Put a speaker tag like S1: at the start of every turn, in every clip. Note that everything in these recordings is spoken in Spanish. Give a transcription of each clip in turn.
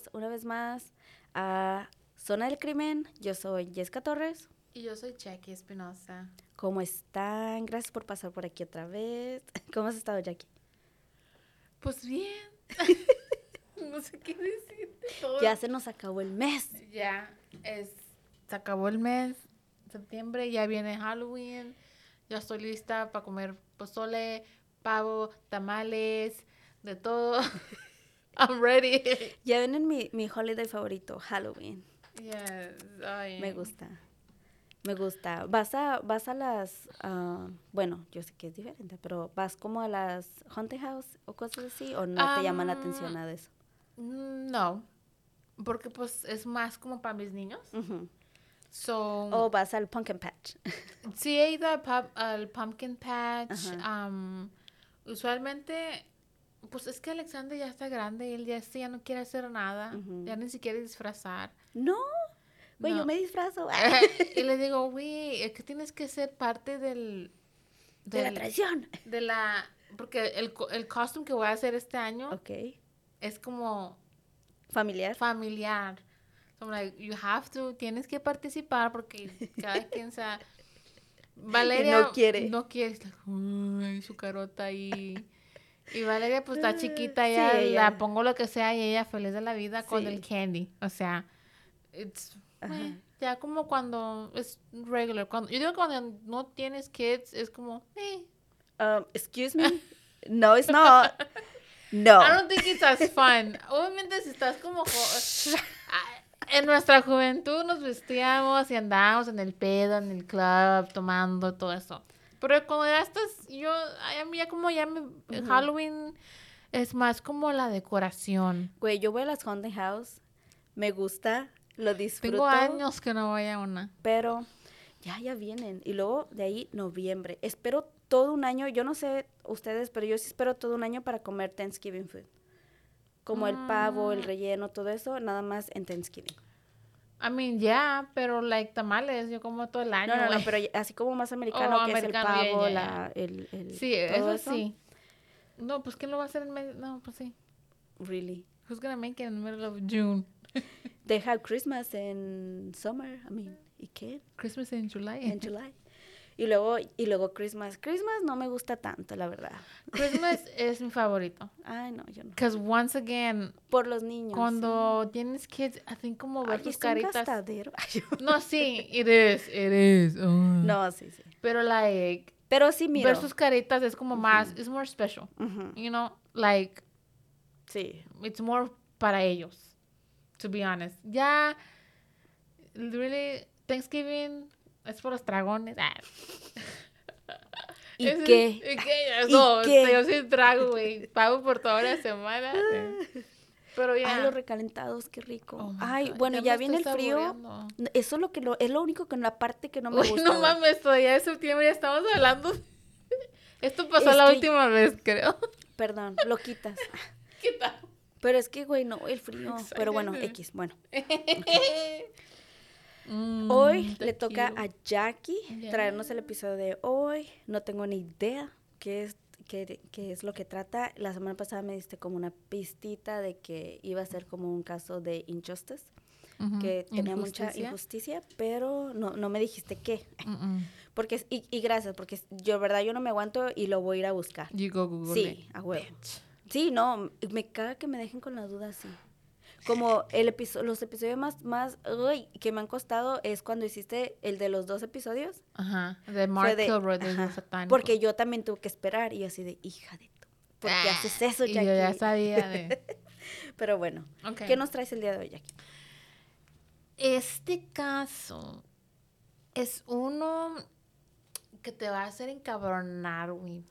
S1: bienvenidos una vez más a Zona del Crimen. Yo soy Jessica Torres.
S2: Y yo soy Jackie Espinosa.
S1: ¿Cómo están? Gracias por pasar por aquí otra vez. ¿Cómo has estado, Jackie?
S2: Pues bien. no sé qué decirte. Todo-
S1: Ya se nos acabó el mes.
S2: Ya, es, se acabó el mes, septiembre, ya viene Halloween. Ya estoy lista para comer pozole, pavo, tamales, de todo. I'm ready.
S1: Ya viene mi, mi holiday favorito, Halloween.
S2: Yes, ay.
S1: Me gusta. Me gusta. ¿Vas a, vas a las, ah, bueno, yo sé que es diferente, pero vas como a las haunted house o cosas así o no te llama la atención
S2: Ah.
S1: nada de eso?
S2: Mm, No, porque pues es más como para mis niños. So,
S1: O vas al pumpkin patch.
S2: Sí, he ido al, pub- al Pumpkin Patch. Am, usualmente, pues es que Alexander ya está grande y él ya, este ya no quiere hacer nada. Ya ni siquiera disfrazar.
S1: No, güey, yo me disfrazo.
S2: y le digo, güey, es que tienes que ser parte del...
S1: de la traición.
S2: de la... Porque el, el costume que voy a hacer este año es como
S1: Familiar.
S2: familiar. So I'm like, you have to, tienes que participar porque cada quien sea... Valeria
S1: no quiere.
S2: No quiere. "Ay, su carota ahí. Y Valeria pues está chiquita,
S1: Sí,
S2: ya
S1: ella.
S2: la pongo lo que sea y ella feliz de la vida con
S1: Sí.
S2: el candy. O sea, it's, eh, ya como cuando es regular. Cuando, yo digo cuando no tienes kids es como, eh.
S1: Um, excuse me. No, it's not. No.
S2: I don't think it's as fun. Obviamente si estás como... En nuestra juventud nos vestíamos y andábamos en el pedo, en el club, tomando todo eso. Pero cuando ya estás, yo, a mí ya como ya me, Halloween es más como la decoración.
S1: Güey, yo voy a las haunted house. Me gusta. Lo disfruto.
S2: Tengo años que no voy a una.
S1: Pero ya, ya vienen. Y luego de ahí, noviembre. Espero todo un año. Yo no sé ustedes, pero yo sí espero todo un año para comer Thanksgiving food. Como el pavo, el relleno, todo eso, nada más en Thanksgiving.
S2: I mean, ya, pero like tamales, yo como todo el año.
S1: No, no, no, pero así como más americano,
S2: Oh,
S1: que
S2: americano,
S1: es el pavo,
S2: ya, ya.
S1: la, el, el-
S2: Sí,
S1: todo
S2: eso, sí. No, pues ¿quién lo va a hacer en medio? No, pues sí.
S1: Really.
S2: Who's gonna make it in the middle of June?
S1: They have Christmas in summer, I mean, ¿y qué?
S2: Christmas in July.
S1: En July. Y luego, y luego Christmas. Christmas no me gusta tanto, la verdad.
S2: Christmas es mi favorito.
S1: Ay, no, yo no.
S2: Because once again,
S1: Por los niños.
S2: cuando tienes kids, think como ver
S1: Ay, es un
S2: caritas.
S1: gastadero. Ay, yo-
S2: No, sí, it is, it is. uh.
S1: No, sí, sí.
S2: Pero like,
S1: Pero sí, mira.
S2: ver sus caritas es como más, it's more special. You know, like,
S1: Sí.
S2: it's more para ellos, to be honest. Ya, really, Thanksgiving es por los dragones. Ah.
S1: ¿Y qué?
S2: ¿Y qué?
S1: ¿Y
S2: No,
S1: qué?
S2: yo sí trago, güey. Pago por toda la semana. eh. Pero ya.
S1: Ay, los recalentados, qué rico.
S2: Oh
S1: Ay, bueno,
S2: ya
S1: viene el frío.
S2: saboreando.
S1: Eso es lo que lo, es lo único que la parte que no me
S2: Uy,
S1: gusta.
S2: no mames, todavía es septiembre, ya estamos hablando. Esto pasó
S1: Es
S2: la
S1: que-
S2: última vez, creo.
S1: Perdón, lo quitas.
S2: ¿Qué tal?
S1: Pero es que, güey, no, el frío. Pero bueno. X, bueno.
S2: Mm,
S1: Hoy le toca
S2: quiero.
S1: a Jackie traernos el episodio de hoy. No tengo ni idea qué es, qué, qué es lo que trata. La semana pasada me diste como una pistita de que iba a ser como un caso de injustice. Que tenía mucha
S2: Injusticia.
S1: pero no, no me dijiste qué. Porque, y, y gracias, porque yo, verdad, yo no me aguanto y lo voy a ir a buscar.
S2: You go Google
S1: Sí, a huevo. Sí, no, me caga que me dejen con la duda así. Como el episodio, los episodios más, más, uy, que me han costado es cuando hiciste el de los dos episodios.
S2: Ajá. De Mark Kilroy.
S1: Porque yo también tuve que esperar y así de, hija de tu, ¿por qué
S2: Ah,
S1: haces eso,
S2: y
S1: Jackie?
S2: yo ya sabía de...
S1: Pero bueno. ¿qué nos traes el día de hoy, Jackie?
S2: Este caso es uno que te va a hacer encabronar, güey.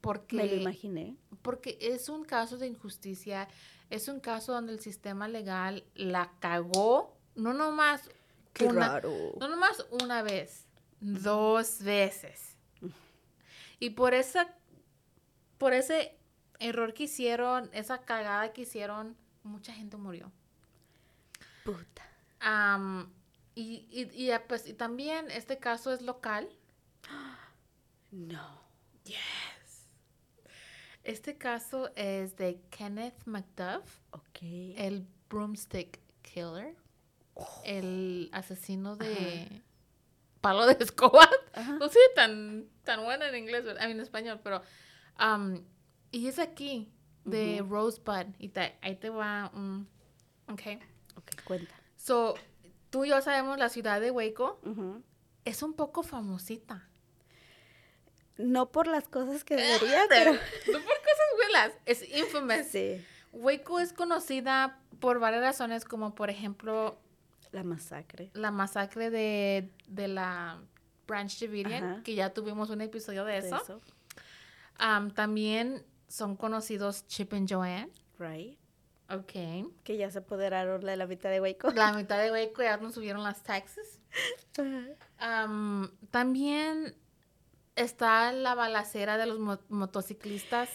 S2: Porque,
S1: Me lo imaginé.
S2: porque es un caso de injusticia, es un caso donde el sistema legal la cagó, no nomás
S1: Qué
S2: una,
S1: raro.
S2: no nomás una vez, dos veces. Y por esa, por ese error que hicieron, esa cagada que hicieron, mucha gente murió.
S1: Puta.
S2: Y, y, y, ah, pues, y también este caso es local.
S1: No.
S2: Este caso es de Kenneth McDuff, el broomstick killer, el asesino de palo de escoba.
S1: Ajá.
S2: No sé tan, tan buena en inglés. I mean, en español, pero... am, y es aquí, de Rosebud. Y te- ahí te va un... Ok.
S1: Ok, cuenta.
S2: So, tú y yo sabemos la ciudad de Waco. Es un poco famosita.
S1: No por las cosas que debería, pero...
S2: No por cosas buenas. Es infamous.
S1: Sí.
S2: Waco es conocida por varias razones, como por ejemplo
S1: La masacre.
S2: la masacre de, de la Branch Davidian,
S1: Ajá.
S2: que ya tuvimos un episodio de
S1: de
S2: eso.
S1: eso.
S2: Am, también son conocidos Chip and Joanne.
S1: Right.
S2: Ok.
S1: Que ya se apoderaron de la mitad de Waco.
S2: La mitad de Waco ya nos subieron las taxes. Am, también está la balacera de los mo- motociclistas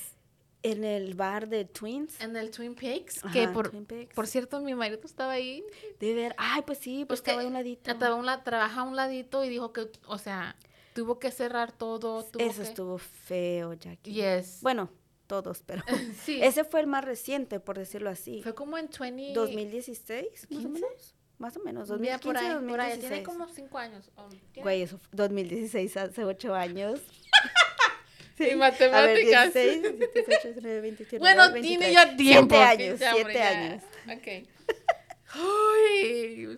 S1: En el bar de Twins.
S2: en el Twin Peaks, que
S1: Ajá,
S2: por,
S1: Twin Peaks.
S2: por cierto mi marido estaba ahí.
S1: De ver. Ay, pues sí, pues
S2: Pues que
S1: estaba a un ladito.
S2: Estaba un la- trabaja a un ladito y dijo que, o sea, tuvo que cerrar todo. Tuvo
S1: Eso
S2: que-
S1: estuvo feo, Jackie.
S2: Yes.
S1: Bueno, todos, pero...
S2: sí.
S1: Ese fue el más reciente, por decirlo así.
S2: fue como en 20...
S1: 2016, más o
S2: 15?
S1: menos. Más o menos,
S2: Mira,
S1: 2015,
S2: por ahí, por ahí.
S1: 2016.
S2: Tiene como cinco años. o- tiene-
S1: Güey, eso fue 2016, hace 8 años.
S2: Y
S1: A
S2: matemáticas.
S1: ver, 16, 17, 18, 19, 20, 21,
S2: Bueno,
S1: 22,
S2: tiene
S1: 23.
S2: ya tiempo.
S1: Años,
S2: Ya, hombre,
S1: siete
S2: ya.
S1: años.
S2: Ok. Ay,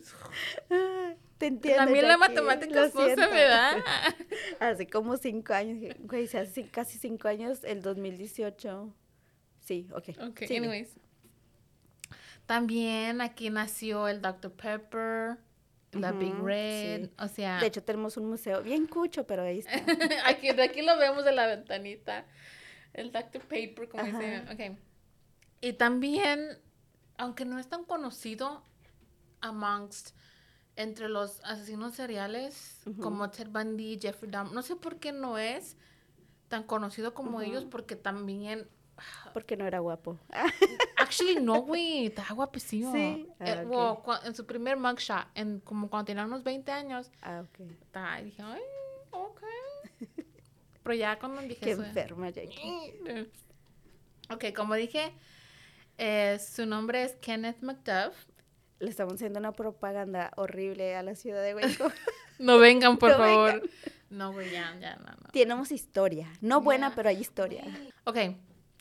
S1: Te entiendo,
S2: a mí las
S1: Jackie,
S2: matemáticas
S1: lo
S2: no se me da.
S1: Hace como 5 años, güey, hace casi 5 años, el 2018. Sí, ok.
S2: Ok, anyways. También aquí nació el Dr. Pepper, la Big Red,
S1: sí.
S2: o sea,
S1: De hecho, tenemos un museo bien cucho, pero ahí está.
S2: aquí, de aquí lo vemos de la ventanita, el Dr. Pepper, como
S1: Ajá.
S2: dicen, ok. Y también, aunque no es tan conocido amongst, entre los asesinos seriales, como Ted Bundy, Jeffrey Dahmer, no sé por qué no es tan conocido como ellos, porque también
S1: Porque no era guapo.
S2: Actually, no, güey. Está guapísimo.
S1: Sí.
S2: Eh,
S1: Ah, ok.
S2: well, en su primer mugshot, en, como cuando tenía unos 20 años,
S1: Ah, ok.
S2: está, y dije, ay, ok. Pero ya cuando dije
S1: Qué
S2: eso.
S1: enferma, Jackie.
S2: Ok, como dije, eh, su nombre es Kenneth McDuff.
S1: Le estamos haciendo una propaganda horrible a la ciudad de Hueco.
S2: No vengan, por
S1: No
S2: favor. No, güey, ya, ya, no, no.
S1: Tenemos historia. No buena,
S2: Ya.
S1: pero hay historia.
S2: Ok,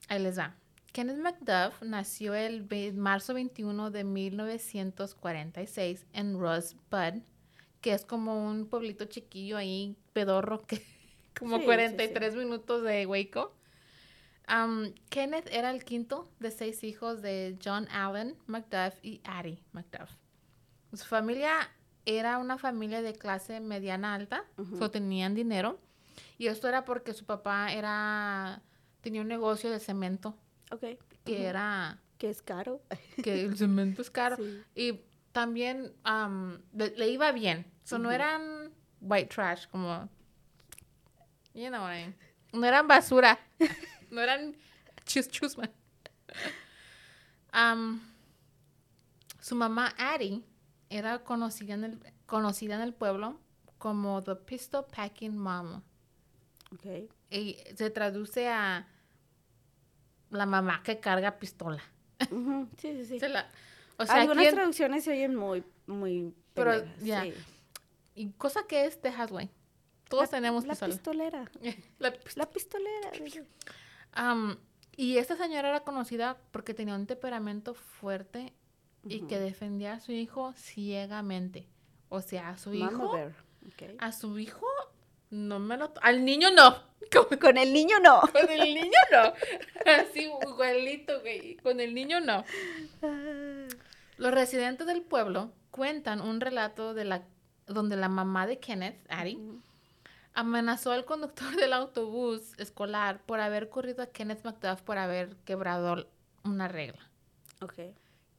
S2: ahí les va. Kenneth McDuff nació el marzo 21 de 1946 en Rosebud, que es como un pueblito chiquillo ahí, pedorro, que como
S1: Sí, sí,
S2: 43 minutos de Waco. Kenneth era el quinto de seis hijos de John Allen McDuff y Addie McDuff. Su familia era una familia de clase mediana alta, so tenían dinero. Y esto era porque su papá era tenía un negocio de cemento
S1: Ok.
S2: que era
S1: Que es caro.
S2: que el cemento es caro
S1: Sí.
S2: y también am, le, le iba bien. So, no eran white trash como you know what I mean. No eran basura. no eran chus chus man. Am, su mamá Addie era conocida en el conocida en el pueblo como the pistol packing mom.
S1: Ok.
S2: Y se traduce a la mamá que carga pistola.
S1: Sí, sí, sí.
S2: Se la- O sea,
S1: Algunas
S2: ¿quién-
S1: traducciones se oyen muy, muy
S2: Pero,
S1: pendejas,
S2: ya.
S1: sí.
S2: ¿Y cosa que es Texas, güey? Todos
S1: La-
S2: tenemos
S1: La
S2: pistola.
S1: pistolera.
S2: La pist-
S1: La pistolera.
S2: y esta señora era conocida porque tenía un temperamento fuerte y que defendía a su hijo ciegamente. O sea, a su
S1: Mama
S2: hijo,
S1: bear.
S2: a su hijo no me lo... Al niño no. Con,
S1: Con el niño no.
S2: con el niño no. Así, igualito, güey. Con el niño no. Los residentes del pueblo cuentan un relato de la donde la mamá de Kenneth, Addie, amenazó al conductor del autobús escolar por haber corrido a Kenneth McDuff por haber quebrado una regla.
S1: Ok.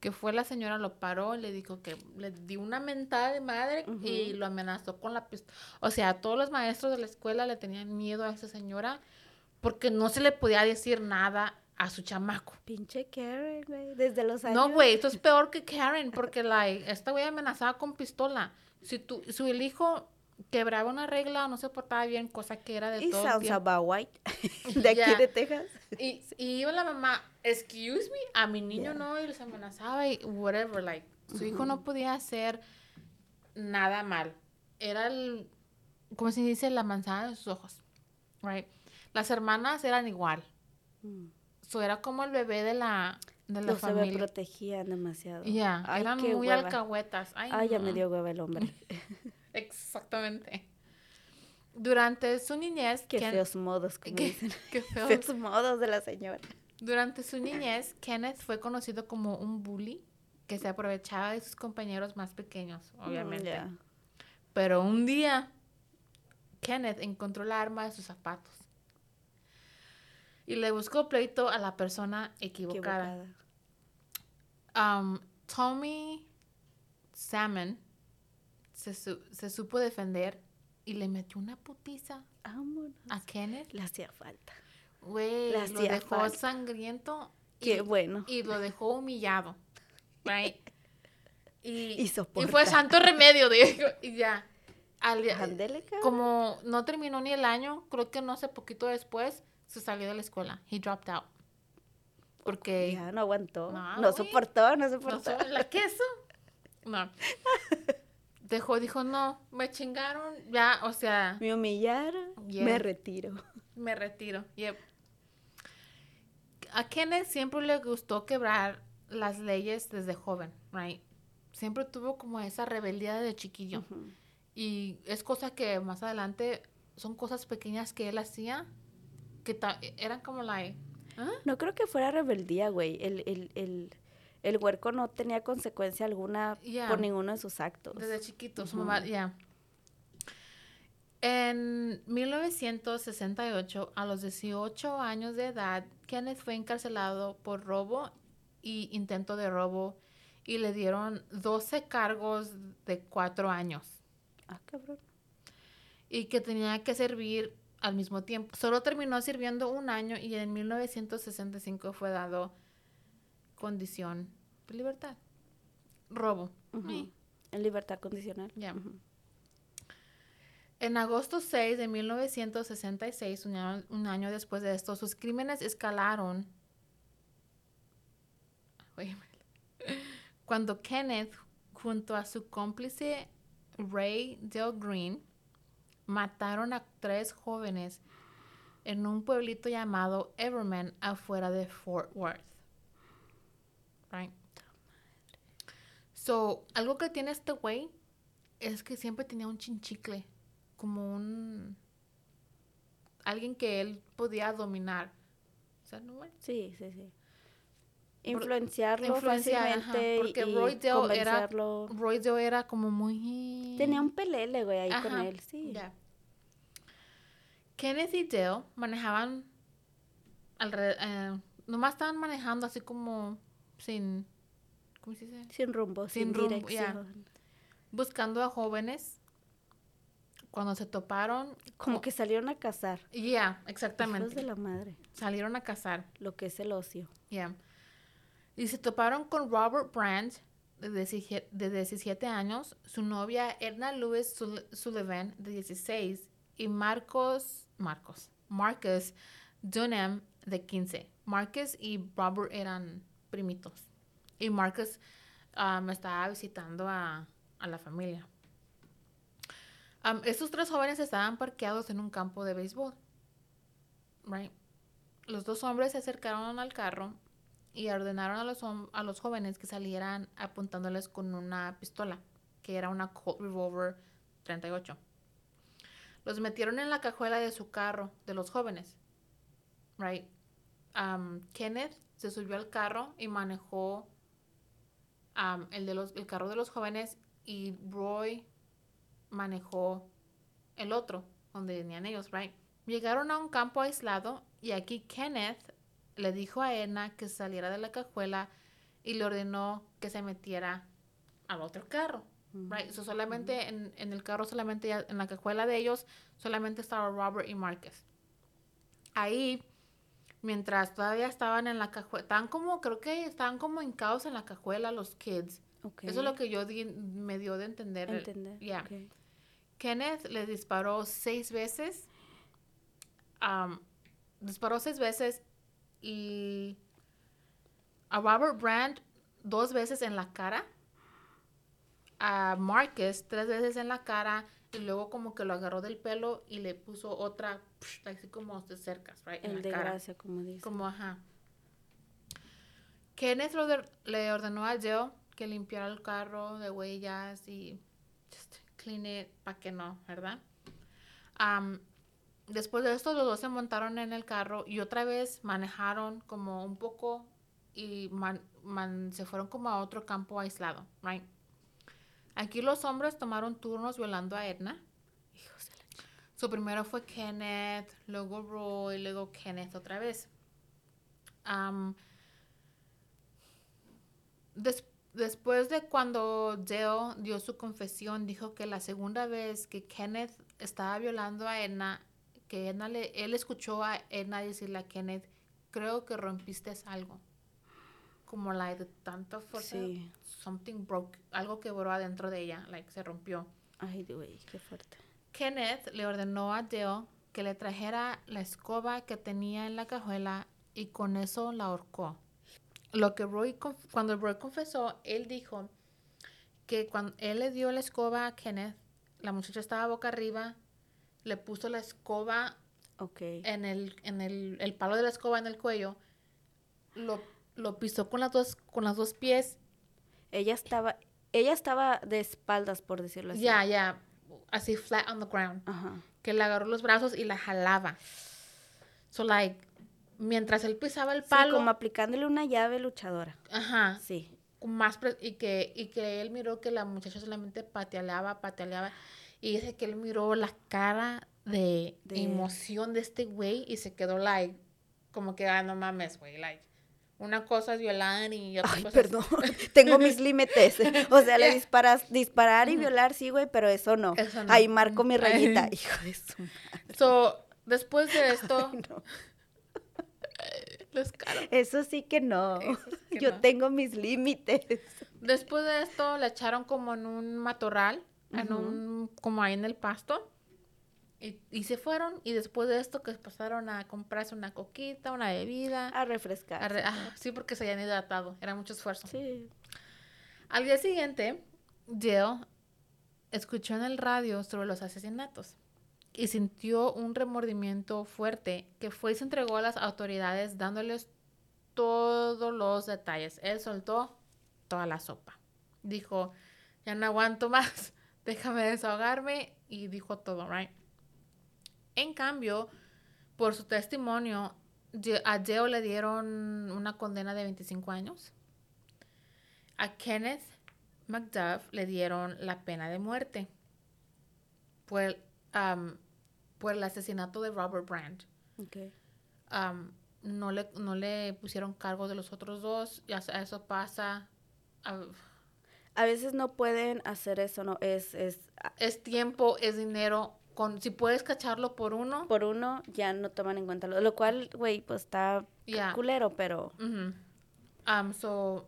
S2: Que fue la señora, lo paró, le dijo que le dio una mentada de madre y lo amenazó con la pistola. O sea, todos los maestros de la escuela le tenían miedo a esa señora porque no se le podía decir nada a su chamaco.
S1: Pinche Karen, güey. Desde los años.
S2: No, güey, esto es peor que Karen, porque like, esta güey amenazaba con pistola. Si tu, si el hijo quebraba una regla o no se portaba bien, cosa que era de
S1: Y
S2: todo
S1: sounds
S2: tiempo.
S1: about white. De aquí
S2: Ya.
S1: de Texas.
S2: Y, y iba la mamá, excuse me, a mi niño
S1: Yeah.
S2: no, y les amenazaba y whatever, like, su hijo no podía hacer nada mal. Era el, ¿cómo se dice? La manzana de sus ojos, right? Las hermanas eran igual.
S1: Mm.
S2: So, era como el bebé de la, de la
S1: Los
S2: familia.
S1: sobreprotegían demasiado.
S2: Ya,
S1: Ay,
S2: eran muy
S1: hueva.
S2: alcahuetas. Ay,
S1: Ay, ya
S2: no.
S1: me dio hueva el hombre.
S2: Exactamente. Durante su niñez,
S1: Qué
S2: Ken-
S1: feos modos, como
S2: qué-
S1: dicen.
S2: qué feo.
S1: Feos modos de la señora.
S2: Durante su niñez, Kenneth fue conocido como un bully que se aprovechaba de sus compañeros más pequeños, obviamente.
S1: Mm, ya.
S2: Pero un día, Kenneth encontró la arma de sus zapatos y le buscó pleito a la persona equivocada.
S1: Equivocada.
S2: Um, Tommy Salmon se, su- se supo defender y le metió una putiza
S1: Vámonos.
S2: a Kenneth.
S1: Le hacía falta.
S2: Güey, lo dejó
S1: falta.
S2: sangriento.
S1: Qué bueno.
S2: Y lo dejó humillado. Right? Y,
S1: Y
S2: y fue santo remedio, digo. Y ya. Al-
S1: cabrón.
S2: como no terminó ni el año, creo que no sé, poquito después, se salió de la escuela. He dropped out. Porque
S1: Ya no aguantó.
S2: No,
S1: soportó, no soportó.
S2: la queso. No. Dejó, dijo, no, me chingaron, ya, o sea,
S1: Me humillaron,
S2: Yeah.
S1: me retiro.
S2: me retiro. Yep. A Kenneth siempre le gustó quebrar las leyes desde joven, right? Siempre tuvo como esa rebeldía de chiquillo. Y es cosa que más adelante son cosas pequeñas que él hacía que eran como like, ¿ah?
S1: No creo que fuera rebeldía, güey. El, el, el, el huerco no tenía consecuencia alguna
S2: Yeah.
S1: por ninguno de sus actos.
S2: Desde chiquito, su mamá, ya. En 1968, a los 18 años de edad, Kenneth fue encarcelado por robo y intento de robo y le dieron 12 cargos de 4 años
S1: Ah, cabrón.
S2: y que tenía que servir al mismo tiempo. Solo terminó sirviendo un año y en 1965 fue dado condición libertad. Robo. Sí.
S1: En libertad condicional.
S2: Ya. En agosto 6 de 1966, un año, un año después de esto, sus crímenes escalaron. Cuando Kenneth, junto a su cómplice Ray Del Green, mataron a tres jóvenes en un pueblito llamado Everman afuera de Fort Worth. Right? So, algo que tiene este güey es que siempre tenía un chinchicle, como un alguien que él podía dominar. O sea, ¿no?
S1: Sí, sí, sí. Influenciarlo
S2: Influenciar, ajá,
S1: fácilmente
S2: porque
S1: y
S2: Roy Dale era. Roy Dale era como muy...
S1: Tenía un pelele, güey, ahí con
S2: Ajá,
S1: él, sí.
S2: Kenneth y Dale manejaban alrededor, eh, nomás estaban manejando así como sin, ¿cómo se dice?
S1: Sin rumbo, sin,
S2: Sin rumbo, ya.
S1: dirección.
S2: Buscando a jóvenes. Cuando se toparon,
S1: Como que salieron a cazar.
S2: ya,
S1: Hijos
S2: exactamente.
S1: de la madre.
S2: Salieron a cazar.
S1: Lo que es el ocio.
S2: Yeah. Y se toparon con Robert Brandt, de 17, de 17 años, su novia Edna Lewis Sul- Sullivan, de 16, y Marcos, Marcos, Marcus Dunham, de 15. Marcus y Robert eran primitos. Y Marcus um, estaba visitando a, a la familia. Estos tres jóvenes estaban parqueados en un campo de béisbol. Right. Los dos hombres se acercaron al carro y ordenaron a los, a los jóvenes que salieran apuntándoles con una pistola, que era una Colt Revolver 38. Los metieron en la cajuela de su carro, de los jóvenes. Right. Um, Kenneth se subió al carro y manejó um, el, de los, el carro de los jóvenes y Roy manejó el otro, donde venían ellos, right? Llegaron a un campo aislado y aquí Kenneth le dijo a Edna que saliera de la cajuela y le ordenó que se metiera al otro carro, right? So solamente en, en el carro, solamente en la cajuela de ellos, solamente estaba Robert y Marcus. Ahí, mientras todavía estaban en la cajuela, estaban como, creo que estaban como en caos en la cajuela los kids.
S1: Ok.
S2: Eso es lo que yo di- me dio de entender.
S1: Entender.
S2: Kenneth le disparó seis veces. am, disparó seis veces y a Robert Brand dos veces en la cara. A Marcus tres veces en la cara y luego como que lo agarró del pelo y le puso otra, psh, así como de cercas, right? en
S1: El
S2: la
S1: de
S2: cara.
S1: gracia, como dice.
S2: Como, ajá. Kenneth lo de- le ordenó a Joe que limpiara el carro de huellas y just clean it para que no, ¿verdad? Am, después de esto, los dos se montaron en el carro y otra vez manejaron como un poco y man- man- se fueron como a otro campo aislado, right? Aquí los hombres tomaron turnos violando a Edna. Su primero fue Kenneth, luego Roy, luego Kenneth otra vez. Am, des- después de cuando Dale dio su confesión, dijo que la segunda vez que Kenneth estaba violando a Edna, que Edna le, él escuchó a Edna decirle a Kenneth, creo que rompiste algo. Como la de tanta fuerza.
S1: Sí.
S2: Something broke, algo quebró adentro de ella, like se rompió.
S1: Ay, güey, qué fuerte.
S2: Kenneth le ordenó a Dale que le trajera la escoba que tenía en la cajuela y con eso la ahorcó. Lo que Roy, cuando Roy confesó, él dijo que cuando él le dio la escoba a Kenneth, la muchacha estaba boca arriba, le puso la escoba
S1: Ok.
S2: en el, en el, el palo de la escoba en el cuello, lo, lo pisó con las dos, con las dos pies
S1: Ella estaba, ella estaba de espaldas, por decirlo así.
S2: ya, ya, así flat on the ground.
S1: Ajá.
S2: que le agarró los brazos y la jalaba. So, like, mientras él pisaba el
S1: Sí,
S2: palo,
S1: como aplicándole una llave luchadora.
S2: ajá,
S1: Sí.
S2: más y que y que él miró que la muchacha solamente pataleaba, pataleaba y dice que él miró la cara de,
S1: De-
S2: emoción de este güey y se quedó like como que ah no mames, güey, like una cosa es violar y otra
S1: Ay,
S2: cosa es-
S1: perdón. Tengo mis límites. O sea, le disparas, disparar y violar, sí, güey, pero eso no.
S2: Eso no.
S1: Ahí marco mi
S2: Ay.
S1: rayita. Hijo de su madre.
S2: So, después de esto,
S1: No. Eso sí que no.
S2: Eso sí que
S1: Yo
S2: no.
S1: tengo mis límites.
S2: Después de esto, la echaron como en un matorral, en un, como ahí en el pasto. Y, y se fueron. Y después de esto, que pasaron a comprarse una coquita, una bebida.
S1: A refrescar.
S2: a re- ah, sí, porque se habían hidratado. Era mucho esfuerzo.
S1: Sí.
S2: Al día siguiente, Jill escuchó en el radio sobre los asesinatos y sintió un remordimiento fuerte que fue y se entregó a las autoridades dándoles todos los detalles. Él soltó toda la sopa. Dijo, ya no aguanto más, déjame desahogarme y dijo todo, right? En cambio, por su testimonio, a Jill le dieron una condena de 25 años. A Kenneth McDuff le dieron la pena de muerte por el, am, por el asesinato de Robert Brand.
S1: Ok.
S2: Am, no, le, no le pusieron cargo de los otros dos, sa- eso pasa.
S1: A veces no pueden hacer eso, no. Es, es
S2: es tiempo, es dinero. Con, si puedes cacharlo por uno,
S1: por uno, ya no toman en cuenta lo, lo cual, güey, pues está culero, pero.
S2: Um, so,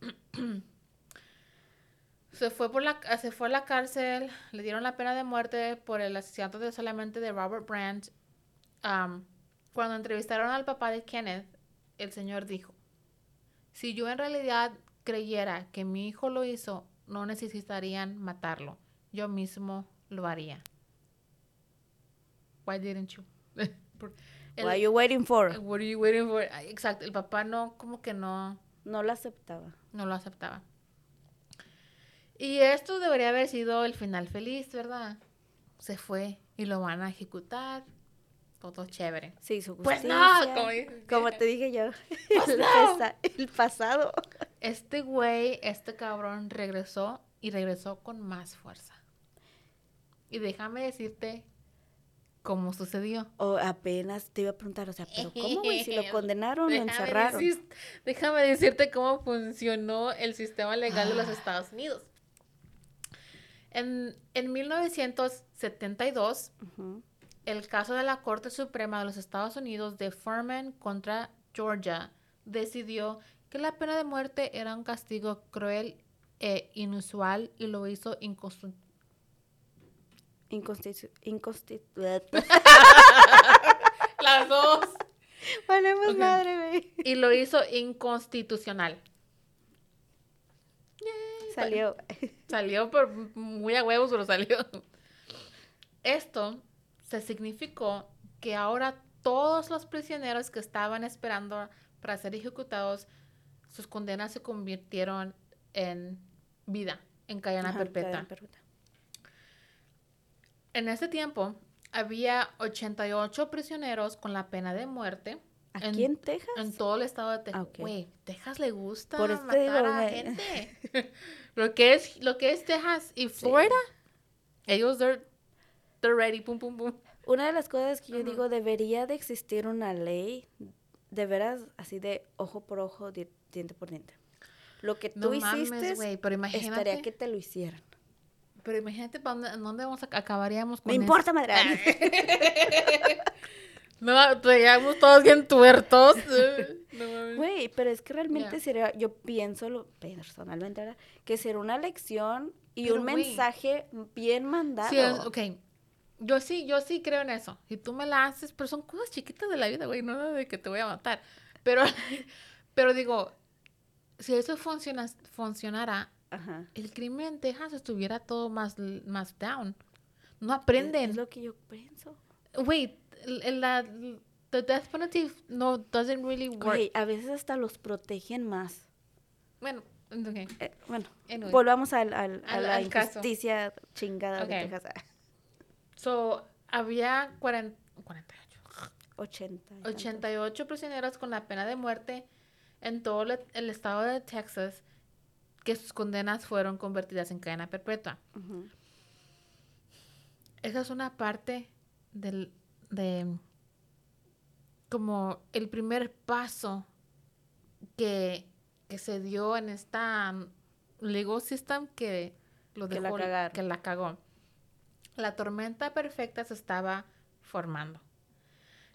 S2: se fue por la se fue a la cárcel, le dieron la pena de muerte por el asesinato de solamente de Robert Brandt. Um, cuando entrevistaron al papá de Kenneth, el señor dijo: Si yo en realidad creyera que mi hijo lo hizo, no necesitarían matarlo. Yo mismo lo haría. Why didn't you? El-
S1: What are you waiting for?
S2: What are you waiting for? Exacto, el papá no, como que no,
S1: No lo aceptaba.
S2: no lo aceptaba. Y esto debería haber sido el final feliz, ¿verdad? Se fue y lo van a ejecutar. Todo chévere.
S1: Se hizo
S2: Pues
S1: justicia.
S2: no, como
S1: te dije yo.
S2: Pues
S1: el,
S2: no.
S1: pasa- el pasado.
S2: Este güey, este cabrón regresó y regresó con más fuerza. Y déjame decirte cómo sucedió.
S1: O apenas te iba a preguntar, o sea, pero ¿cómo, güey? Si lo condenaron,
S2: Déjame
S1: encerraron.
S2: decir- déjame decirte cómo funcionó el sistema legal de los Estados Unidos. En, en 1972,
S1: Ujú.
S2: el caso de la Corte Suprema de los Estados Unidos de Furman contra Georgia decidió que la pena de muerte era un castigo cruel e inusual y lo hizo inconstu-
S1: Inconstitu... Inconstitu...
S2: Las dos.
S1: Valemos madre, güey.
S2: Y lo hizo inconstitucional.
S1: Salió.
S2: Salió por muy a huevos, pero salió. Esto se significó que ahora todos los prisioneros que estaban esperando para ser ejecutados, sus condenas se convirtieron en vida, en cadena perpetua. En ese tiempo había 88 prisioneros con la pena de muerte.
S1: ¿Aquí en Texas?
S2: En todo el estado de Texas.
S1: Ah.
S2: Güey, Texas le gusta
S1: Por
S2: matar a
S1: me-
S2: gente. lo, que es, lo que es Texas y Florida, ellos, they're, they're ready, pum, pum, pum.
S1: Una de las cosas que yo digo, debería de existir una ley, de veras, así de ojo por ojo, di- diente por diente. Lo que
S2: No
S1: tú
S2: mames,
S1: hiciste,
S2: güey, pero
S1: estaría
S2: imagínate.
S1: que te lo hicieran.
S2: Pero imagínate para dónde, dónde vamos a, acabaríamos con
S1: Me
S2: eso?
S1: importa, madre.
S2: No, llegamos todos bien tuertos.
S1: Güey, pero es que realmente
S2: Ya.
S1: sería, yo pienso lo, personalmente, ¿verdad? que sería una lección y
S2: Pero,
S1: un mensaje bien mandado.
S2: Sí, es- ok. Yo sí, yo sí creo en eso. Y tú me la haces, pero son cosas chiquitas de la vida, güey, no de que te voy a matar. Pero, pero digo, si eso funciona, funcionara,
S1: Ajá.
S2: el crimen en Texas estuviera todo más, más down. No
S1: Es,
S2: aprenden.
S1: es lo que yo pienso.
S2: Wait, la, the death penalty no doesn't really work.
S1: Güey, a veces hasta los protegen más.
S2: Bueno, ok.
S1: Eh, bueno,
S2: Anyway.
S1: volvamos al, al- a
S2: Al-
S1: la
S2: al caso.
S1: injusticia chingada
S2: Ok.
S1: de Texas.
S2: So, había 40, 48.
S1: 80. y tantos.
S2: 88 prisioneros con la pena de muerte en todo el estado de Texas que sus condenas fueron convertidas en cadena perpetua. Esa es una parte del, de como el primer paso que, que se dio en esta legal system que lo
S1: Que la
S2: dejó, que la cagó. La tormenta perfecta se estaba formando.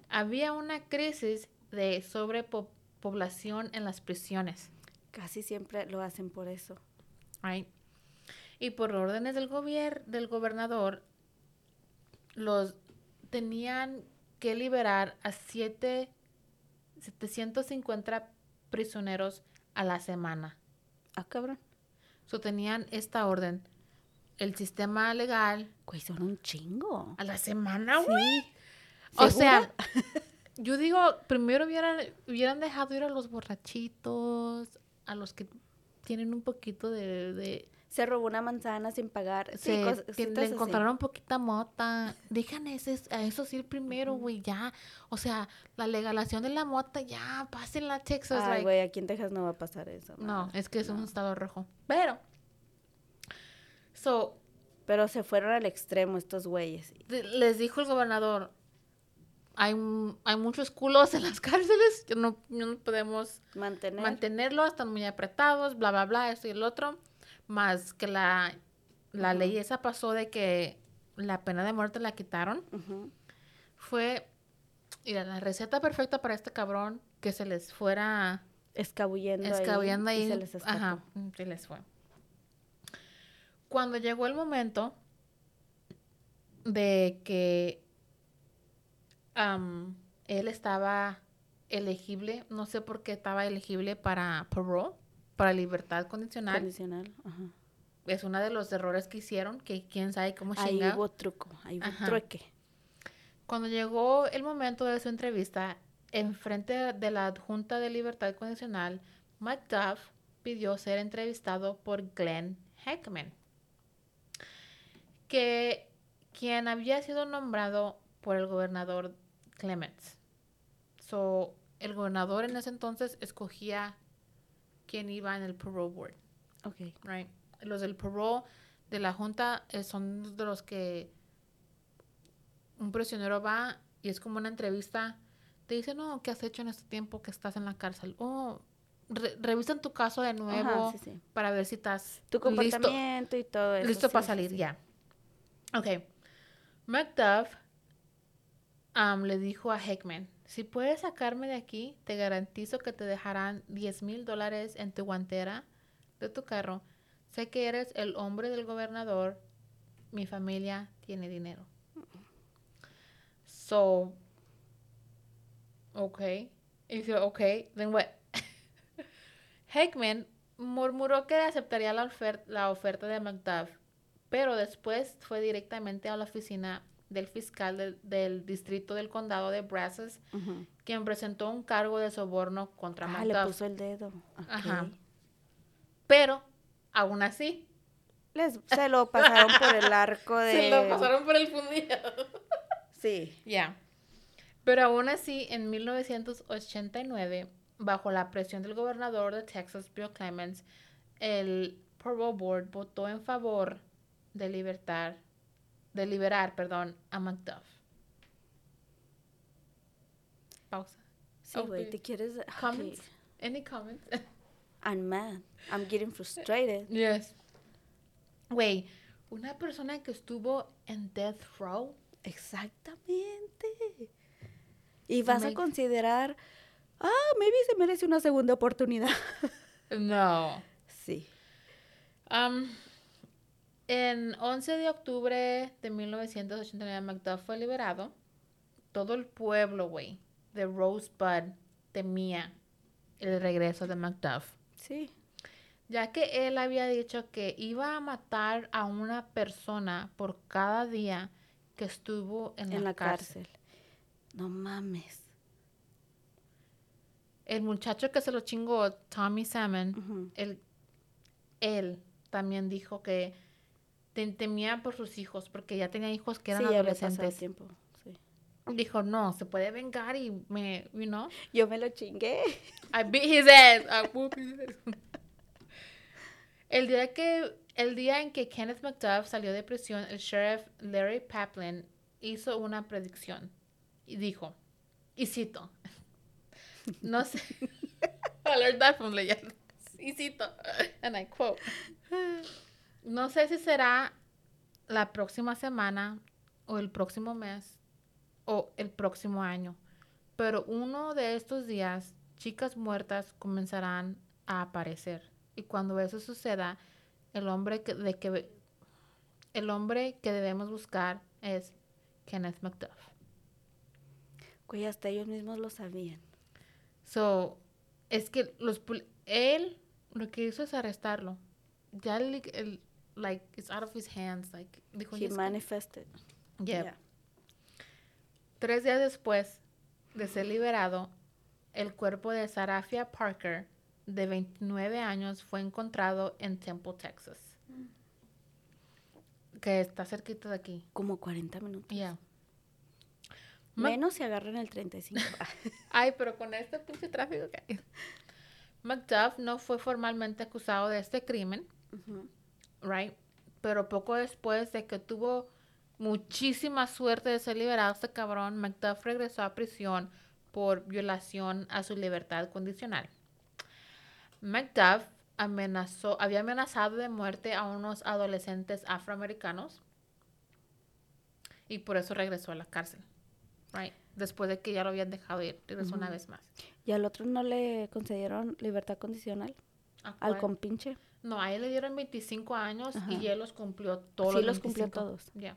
S2: Había una crisis de sobrepoblación en las prisiones.
S1: Casi siempre lo hacen por eso.
S2: Right. Y por órdenes del gobierno, del gobernador, los tenían que liberar a siete, 750 prisioneros a la semana.
S1: Ah, cabrón.
S2: So tenían esta orden. El sistema legal
S1: Güey, son un chingo.
S2: a la semana, güey.
S1: Sí.
S2: O sea, yo digo, primero hubieran, hubieran dejado ir a los borrachitos, a los que tienen un poquito de- de
S1: Se robó una manzana sin pagar. Sí,
S2: se
S1: cos-
S2: tien-
S1: cositas
S2: le
S1: así.
S2: encontraron poquita mota. Dejan ese, a eso ir primero, güey, ya. O sea, la legalización de la mota, ya, pásenla a Texas.
S1: Ay,
S2: like,
S1: güey, aquí en Texas no va a pasar eso.
S2: no, es que es un estado rojo. Pero, so,
S1: Pero se fueron al extremo estos güeyes.
S2: les dijo el gobernador, hay, hay muchos culos en las cárceles, que no, no podemos
S1: Mantener.
S2: mantenerlos, están muy apretados, bla, bla, bla, esto y el otro. Más que la, la ley esa pasó de que la pena de muerte la quitaron. Fue, mira, la receta perfecta para este cabrón que se les fuera
S1: Escabullendo, ahí,
S2: escabeando ahí.
S1: Y se les escapó.
S2: Ajá, mm, se les fue. Cuando llegó el momento de que él estaba elegible, no sé por qué estaba elegible para parole, para libertad condicional.
S1: Condicional. Ajá.
S2: es uno de los errores que hicieron, que quién sabe cómo
S1: Ahí
S2: chinga.
S1: hubo truco, ahí hubo
S2: Ajá.
S1: trueque.
S2: Cuando llegó el momento de su entrevista, en frente de la Junta de Libertad Condicional, McDuff pidió ser entrevistado por Glenn Heckman, que quien había sido nombrado por el gobernador Clements. So, el gobernador en ese entonces escogía quién iba en el parole board.
S1: Ok.
S2: right? Los del parole de la junta eh, son de los que un prisionero va y es como una entrevista. Te dice, no, ¿qué has hecho en este tiempo que estás en la cárcel? Oh, re- revisan tu caso de nuevo
S1: Ajá, sí, sí.
S2: para ver si estás
S1: Tu
S2: listo,
S1: comportamiento y todo eso.
S2: listo
S1: sí,
S2: para salir, ya. Ok. McDuff le dijo a Heckman, si puedes sacarme de aquí, te garantizo que te dejarán 10 mil dólares en tu guantera de tu carro. Sé que eres el hombre del gobernador. Mi familia tiene dinero. So, okay. Y dice, okay, then what? Heckman murmuró que aceptaría la, ofer- la oferta de McDuff, pero después fue directamente a la oficina del fiscal del, del distrito del condado de Brazos, quien presentó un cargo de soborno contra
S1: Ah, le puso el dedo.
S2: Ajá. Pero, aún así,
S1: Les, se lo pasaron por el arco de...
S2: se lo pasaron por el fundido.
S1: Sí.
S2: Ya. Pero aún así, en 1989, bajo la presión del gobernador de Texas, Bill Clements, el Parole Board votó en favor de libertar, de liberar, perdón, a McDuff. Pausa.
S1: Sí, güey,
S2: Ok.
S1: te quieres...
S2: Comments? Any comments?
S1: I'm mad. I'm getting frustrated.
S2: yes. Güey, una persona que estuvo en death row
S1: Exactamente. Y vas a considerar, ah, maybe se merece una segunda oportunidad.
S2: No.
S1: Sí.
S2: Am, en 11 de octubre de 1989, Macduff fue liberado. Todo el pueblo, güey, de Rosebud temía el regreso de Macduff,
S1: Sí.
S2: ya que él había dicho que iba a matar a una persona por cada día que estuvo en,
S1: En,
S2: la,
S1: la
S2: cárcel.
S1: cárcel. No mames.
S2: El muchacho que se lo chingó, Tommy Salmon, él, él también dijo que temía por sus hijos, porque ya tenía hijos que eran
S1: sí,
S2: adolescentes.
S1: tiempo. Sí.
S2: Dijo, no, se puede vengar y me, you know,
S1: Yo me lo chingué.
S2: I beat his ass. I whoop his ass. El día que, el día en que Kenneth McDuff salió de prisión, el sheriff Larry Paplin hizo una predicción y dijo, y cito, no sé, I learned that from y cito, and I quote, no sé si será la próxima semana o el próximo mes o el próximo año, pero uno de estos días, chicas muertas comenzarán a aparecer. Y cuando eso suceda, el hombre que, de que, el hombre que debemos buscar es Kenneth McDuff.
S1: Güey, hasta ellos mismos lo sabían.
S2: So, es que los él lo que hizo es arrestarlo. Ya el, el- like it's out of his hands, like dijo
S1: He
S2: "Yes,
S1: manifested.
S2: Yep.
S1: Yeah.
S2: Tres días después de ser liberado, el cuerpo de Sarafia Parker, de 29 años, fue encontrado en Temple, Texas. Que está cerquita de aquí.
S1: Como 40 minutos.
S2: Yeah.
S1: Menos si agarran el 35.
S2: Ay, pero con este pinche tráfico que hay. McDuff no fue formalmente acusado de este crimen,
S1: Ujú.
S2: Right? Pero poco después de que tuvo muchísima suerte de ser liberado este cabrón, McDuff regresó a prisión por violación a su libertad condicional. McDuff amenazó, había amenazado de muerte a unos adolescentes afroamericanos y por eso regresó a la cárcel, right? Después de que ya lo habían dejado ir, regresó una vez más.
S1: ¿Y al otro no le concedieron libertad condicional?
S2: ¿A
S1: Al compinche.
S2: No, a él le dieron 25 años
S1: Ajá.
S2: y él los cumplió todos.
S1: Sí los cumplió todos.
S2: Yeah.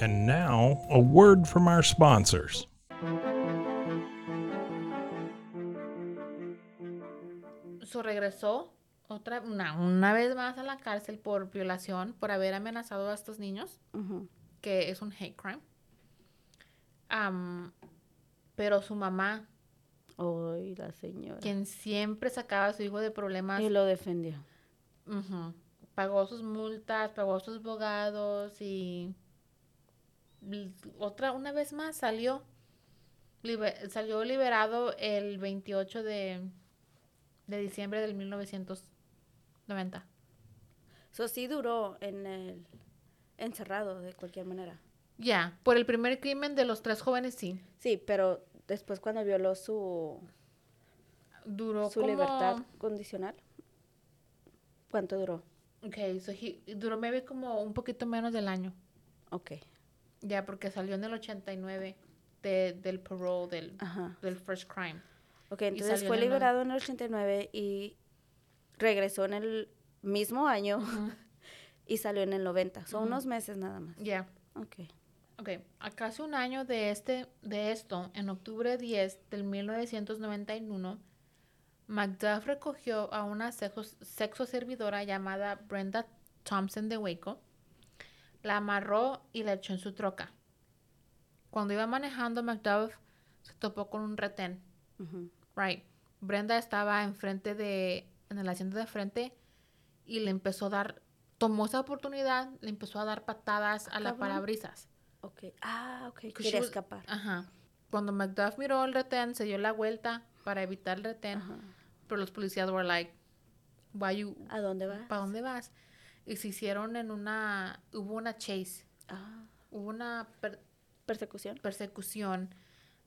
S3: And now, a word from our sponsors.
S2: So regresó otra, una, una vez más a la cárcel por violación, por haber amenazado a estos niños, que es un hate crime. Pero su mamá,
S1: Ay, la señora.
S2: quien siempre sacaba a su hijo de problemas,
S1: Y lo defendió.
S2: pagó sus multas, pagó sus abogados y otra, una vez más salió, salió liberado el 28 de, de diciembre del 1990.
S1: Eso sí duró en el encerrado de cualquier manera.
S2: Ya, por el primer crimen de los tres jóvenes, sí.
S1: Sí, pero después cuando violó su,
S2: Duró
S1: su
S2: como...
S1: libertad condicional, ¿cuánto duró?
S2: Ok, so he- duró maybe como un poquito menos del año.
S1: Ok.
S2: Ya, porque salió en el 89 de, del parole, del,
S1: Ajá.
S2: del first crime.
S1: Ok, entonces fue
S2: en
S1: liberado en el 89 y regresó en el mismo año y salió en el 90. Son unos meses nada más.
S2: Ya.
S1: Ok.
S2: Ok, a casi un año de, este, de esto, en octubre 10 del 1991, Macduff recogió a una sexo, sexo servidora llamada Brenda Thompson de Waco, la amarró y la echó en su troca. Cuando iba manejando, Macduff se topó con un retén. Right. Brenda estaba enfrente de, en el asiento de frente y le empezó a dar, tomó esa oportunidad, le empezó a dar patadas a la
S1: Cabrón.
S2: parabrisas.
S1: Ok. Ah, ok. Quería
S2: was-
S1: escapar.
S2: Ajá. Cuando Macduff miró el retén, se dio la vuelta para evitar el retén,
S1: Ajá.
S2: pero los policías were like, why you,
S1: ¿A dónde vas?
S2: ¿para dónde vas? Y se hicieron en una, hubo una chase,
S1: Ah,
S2: hubo una per-
S1: persecución.
S2: persecución,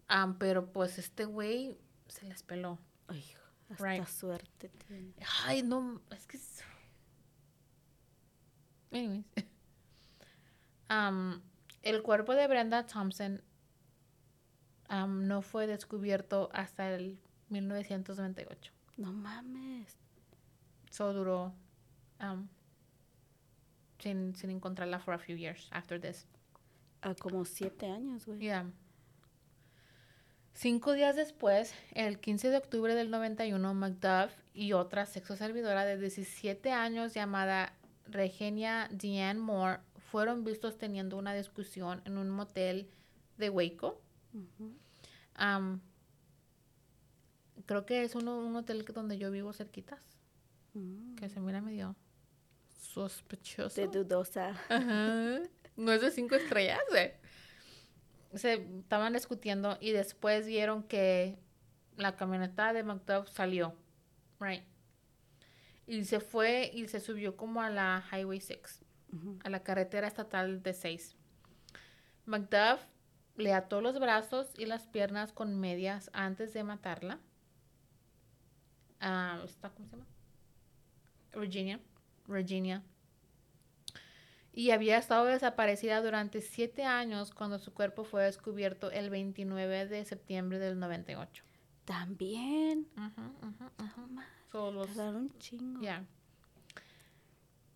S2: am, pero pues este güey se les peló.
S1: Ay, hasta
S2: Right.
S1: suerte tiene.
S2: Ay, no, es que... Anyways. Am, el cuerpo de Brenda Thompson no fue descubierto hasta el 1998.
S1: No mames.
S2: So duró sin, sin encontrarla for a few years after this.
S1: A como siete años, güey.
S2: Yeah. Cinco días después, el 15 de octubre del 91, Macduff y otra sexo servidora de 17 años llamada Regenia Deanne Moore fueron vistos teniendo una discusión en un motel de Waco. Creo que es uno, un hotel que- donde yo vivo cerquitas,
S1: Mm.
S2: que se mira medio sospechoso.
S1: De dudosa.
S2: Ajá. No es de cinco estrellas. Se estaban discutiendo y después vieron que la camioneta de Macduff salió. Right. Y se fue y se subió como a la Highway 6, A la carretera estatal de 6. Macduff le ató los brazos y las piernas con medias antes de matarla. Ah, ¿está- ¿Cómo se llama? Virginia. Virginia. Y había estado desaparecida durante siete años cuando su cuerpo fue descubierto el 29 de septiembre del 98.
S1: También.
S2: Ujú, ujú, ujú. So, los-
S1: Tardaron un chingo.
S2: ya.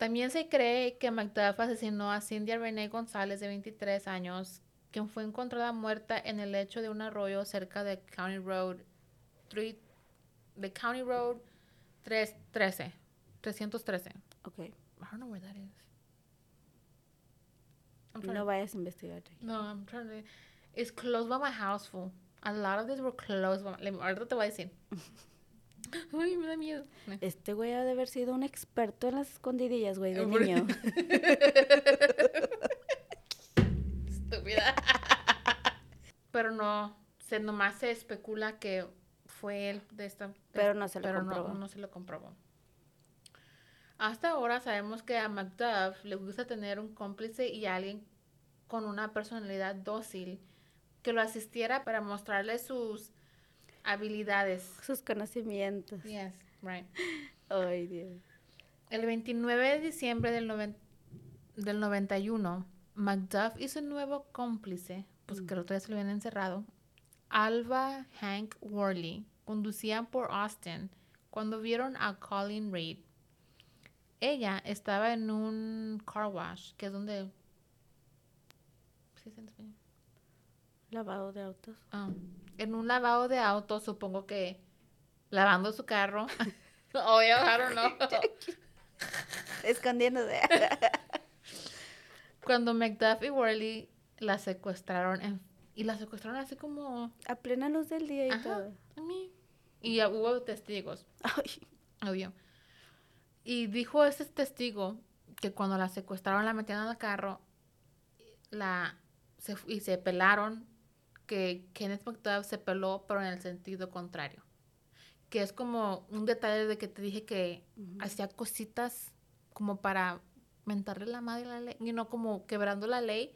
S2: También se cree que Macduff asesinó a Cindy Renee González, de 23 años, quien fue encontrada muerta en el lecho de un arroyo cerca de County Road 3, de County Road 313, 313.
S1: Ok.
S2: I don't know where that is.
S1: No vayas a investigar.
S2: No, I'm trying to. It's close by my house, fool. A lot of these were close by. my- Ahorita te voy a decir. Ay, me da miedo.
S1: Este güey ha de haber sido un experto en las escondidillas, güey, de niño.
S2: Estúpida. Pero no, se nomás se especula que fue él de esta.
S1: Pero no se lo
S2: pero
S1: comprobó.
S2: No, no se lo comprobó. Hasta ahora sabemos que a Macduff le gusta tener un cómplice y alguien con una personalidad dócil que lo asistiera para mostrarle sus habilidades.
S1: Sus conocimientos.
S2: Yes, right.
S1: Ay, Dios.
S2: El 29 de diciembre del, noven- del 91, Macduff y su nuevo cómplice, pues que el otro día se lo habían encerrado, Alva Hank Worley, conducían por Austin cuando vieron a Colin Reed. Ella estaba en un car wash, que es donde... ¿Sí es en español?
S1: Lavado de autos.
S2: Ah, en un lavado de autos, supongo que lavando su carro. Yeah, I know.
S1: Escondiéndose.
S2: Cuando Macduff y Worley la secuestraron en- y la secuestraron así como
S1: A plena luz del día y
S2: Ajá.
S1: todo.
S2: a mí. Y hubo testigos,
S1: Ay,
S2: obvio. Y dijo ese testigo que cuando la secuestraron la metieron al carro la se y se pelaron que Kenneth Macduff se peló pero en el sentido contrario. Que es como un detalle de que te dije que hacía cositas como para mentarle la madre la ley, y no como quebrando la ley,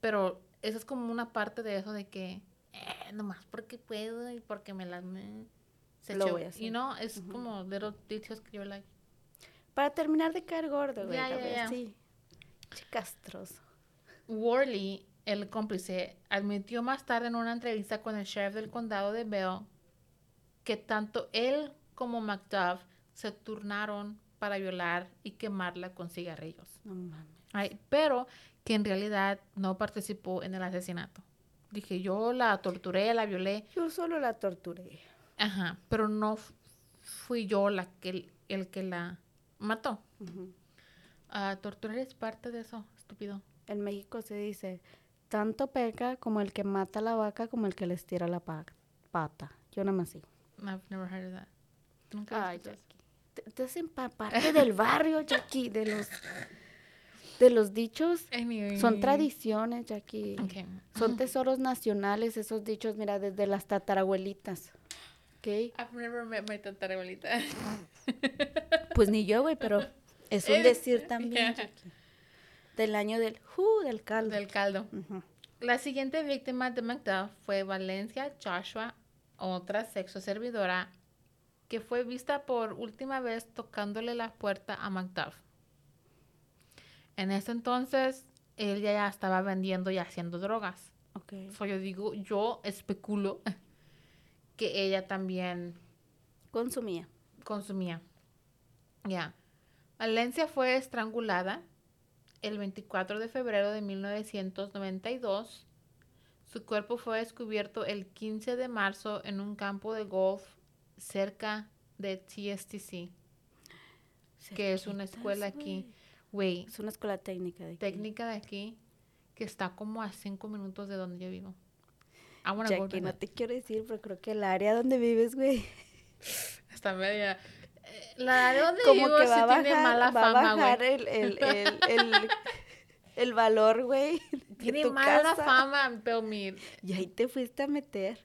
S2: pero esa es como una parte de eso de que eh, nomás porque puedo y porque me las me, se
S1: Lo voy a hacer.
S2: Y no, es como little details que yo like.
S1: Para terminar de caer gordo, güey.
S2: Ya,
S1: también,
S2: ya.
S1: Sí. Che castroso.
S2: Worley, el cómplice, admitió más tarde en una entrevista con el sheriff del condado de Bell que tanto él como Macduff se turnaron para violar y quemarla con cigarrillos.
S1: No mames.
S2: Ay, pero que en realidad no participó en el asesinato. Dije, yo la torturé, la violé,
S1: Yo solo la torturé.
S2: ajá, pero no fui yo la que, el que la mató. Ah, torturar es parte de eso, estúpido.
S1: En México se dice, tanto peca como el que mata a la vaca como el que les tira la pa- pata. Yo nada más digo.
S2: I've never heard of that. Nunca
S1: Ay. Jackie. Te, hacen pa- parte del barrio, Jackie, de los, de los dichos.
S2: Anyway.
S1: Son tradiciones, Jackie.
S2: Okay.
S1: Son tesoros nacionales esos dichos, mira, desde las tatarabuelitas. ¿Ok?
S2: I've never met my tatarabuelita.
S1: Pues ni yo, güey, pero es un decir también,
S2: yeah.
S1: Jackie. Del año del, uh, del caldo.
S2: Del caldo. La siguiente víctima de Macduff fue Valencia Joshua, otra sexo servidora, que fue vista por última vez tocándole la puerta a Macduff. En ese entonces, él ya estaba vendiendo y haciendo drogas.
S1: Ok.
S2: So, yo digo, yo especulo que ella también
S1: Consumía.
S2: consumía. Ya. Valencia fue estrangulada el 24 de febrero de 1992. Su cuerpo fue descubierto el 15 de marzo en un campo de golf cerca de TSTC, que es una escuela aquí,
S1: güey.
S2: güey,
S1: Es una escuela técnica de aquí.
S2: técnica de aquí, que está como a cinco minutos de donde yo vivo.
S1: Jackie,
S2: to
S1: no te quiero decir, pero creo que el área donde vives, güey,
S2: Está media. La de
S1: como que va a bajar,
S2: tiene mala
S1: va
S2: fama,
S1: bajar el, el, el, el, el valor, güey,
S2: Tiene
S1: tu
S2: mala
S1: casa.
S2: fama, Belmir.
S1: Y ahí te fuiste a meter.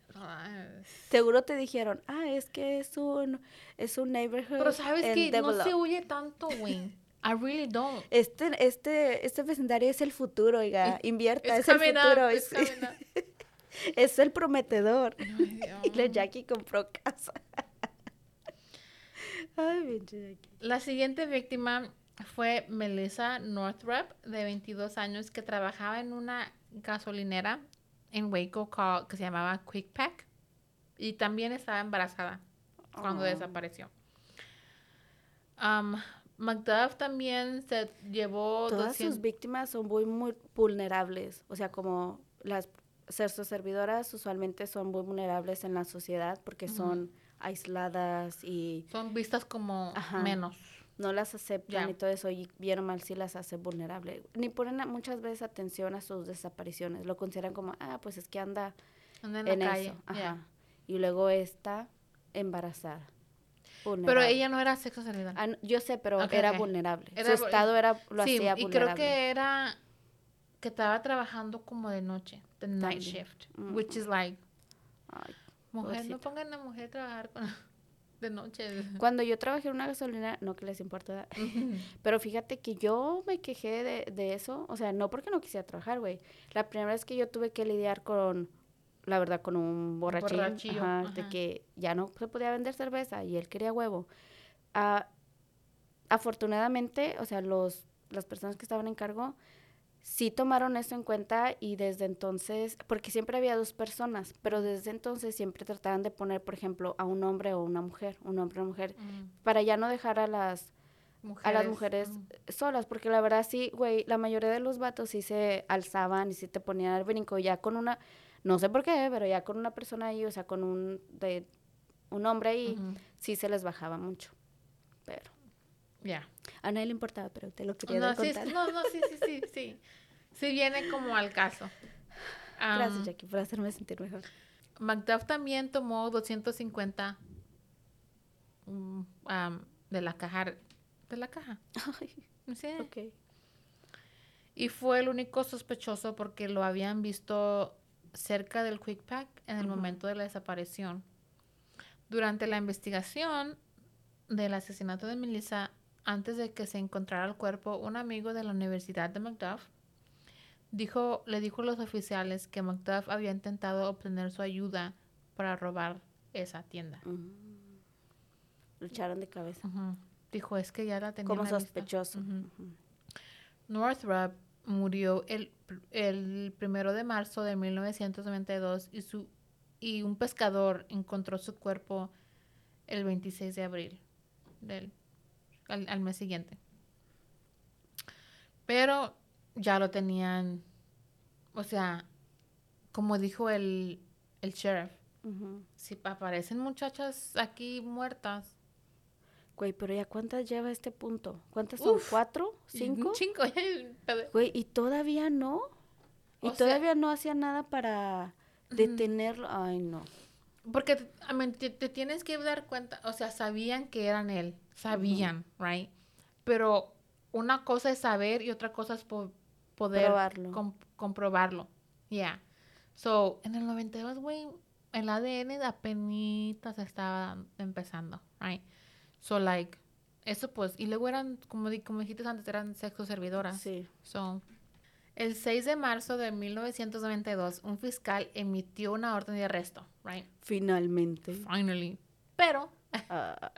S1: Seguro te dijeron, ah, es que es un, es un neighborhood
S2: Pero sabes que no se
S1: develop".
S2: huye tanto, güey. I really don't.
S1: Este, este, este vecindario es el futuro, oiga, invierta,
S2: It's
S1: es el
S2: coming up,
S1: futuro,
S2: it's
S1: es, el prometedor.
S2: Dios.
S1: Y la Jackie compró casa. Ay, pinche Jackie.
S2: La siguiente víctima fue Melissa Northrop, de 22 años, que trabajaba en una gasolinera en Waco call- que se llamaba Quick Pack. Y también estaba embarazada cuando
S1: Oh.
S2: desapareció. Um, Macduff también se llevó
S1: Todas
S2: 200
S1: sus víctimas son muy, muy vulnerables. O sea, como las servidoras usualmente son muy vulnerables en la sociedad porque son aisladas y
S2: son vistas como
S1: Ajá.
S2: menos.
S1: no las aceptan
S2: Ya.
S1: y todo eso, y bien mal sí las hace vulnerables. Ni ponen a- muchas veces atención a sus desapariciones. Lo consideran como, ah, pues es que anda
S2: Anda en,
S1: en,
S2: la calle.
S1: eso. Ajá. Y luego está embarazada.
S2: Pero
S1: vulnerable.
S2: ella no era sexo servidor.
S1: Ah, yo sé, pero
S2: Ok,
S1: era
S2: ok.
S1: vulnerable.
S2: Era
S1: Su estado era, lo
S2: sí,
S1: hacía
S2: y
S1: vulnerable.
S2: creo que era que estaba trabajando como de noche, the night
S1: También.
S2: shift, which is like,
S1: Ay,
S2: mujer, no pongan a la mujer a trabajar con- de noche.
S1: Cuando yo trabajé en una gasolina, no que les importa, pero fíjate que yo me quejé de, de eso, o sea, no porque no quisiera trabajar, güey. La primera vez que yo tuve que lidiar con, la verdad, con un borrachín,
S2: borrachillo,
S1: ajá, de que ya no se podía vender cerveza y él quería huevo. Ah, afortunadamente, o sea, los, las personas que estaban en cargo sí tomaron eso en cuenta y desde entonces, porque siempre había dos personas, pero desde entonces siempre trataban de poner, por ejemplo, a un hombre o una mujer, un hombre o una mujer,
S2: Mm,
S1: para ya no dejar a las a las mujeres
S2: mm.
S1: solas, porque la verdad sí, güey, la mayoría de los vatos sí se alzaban y sí te ponían al brinco, ya con una, no sé por qué, pero ya con una persona ahí, o sea, con un, de, un hombre ahí, sí se les bajaba mucho. pero
S2: Ya.
S1: A nadie le importaba, pero te lo quería
S2: No,
S1: dar
S2: sí,
S1: contar.
S2: no, no, sí, sí, sí, sí. Sí viene como al caso.
S1: Gracias, Jackie, por hacerme sentir mejor.
S2: Macduff también tomó 250 mm, am, de la caja. De la caja. Sí.
S1: ok.
S2: Y fue el único sospechoso porque lo habían visto cerca del Quick Pack en el
S1: Ujú.
S2: momento de la desaparición. Durante la investigación del asesinato de Melissa, antes de que se encontrara el cuerpo, un amigo de la Universidad de Macduff dijo, le dijo a los oficiales que Macduff había intentado obtener su ayuda para robar esa tienda.
S1: Lucharon de cabeza.
S2: Dijo, es que ya la tenía
S1: Como
S2: en la lista".
S1: sospechoso.
S2: Ujú. Northrop murió el primero de marzo de 1992 y, su, y un pescador encontró su cuerpo el 26 de abril del, al, al mes siguiente. Pero ya lo tenían, o sea, como dijo el, el sheriff,
S1: Ujú.
S2: si aparecen muchachas aquí muertas,
S1: Güey, pero ya cuántas lleva a este punto? ¿Cuántas son?
S2: Uf.
S1: ¿Cuatro? ¿Cinco?
S2: Un chingo.
S1: Güey, y todavía no. Y
S2: O sea-
S1: todavía no hacía nada para detenerlo. Ay, no.
S2: Porque te, I mean, te, te tienes que dar cuenta, o sea, sabían que eran él, sabían, right? Pero una cosa es saber y otra cosa es po- poder
S1: Probarlo.
S2: com- comprobarlo. Yeah. So, en el 92, güey, el ADN apenas estaba empezando, right? So, like, eso pues, y luego eran, como, como dijiste antes, eran sexo servidoras.
S1: Sí.
S2: So, el 6 de marzo de 1992, un fiscal emitió una orden de arresto, right?
S1: Finalmente.
S2: Finally. Pero,
S1: Ah,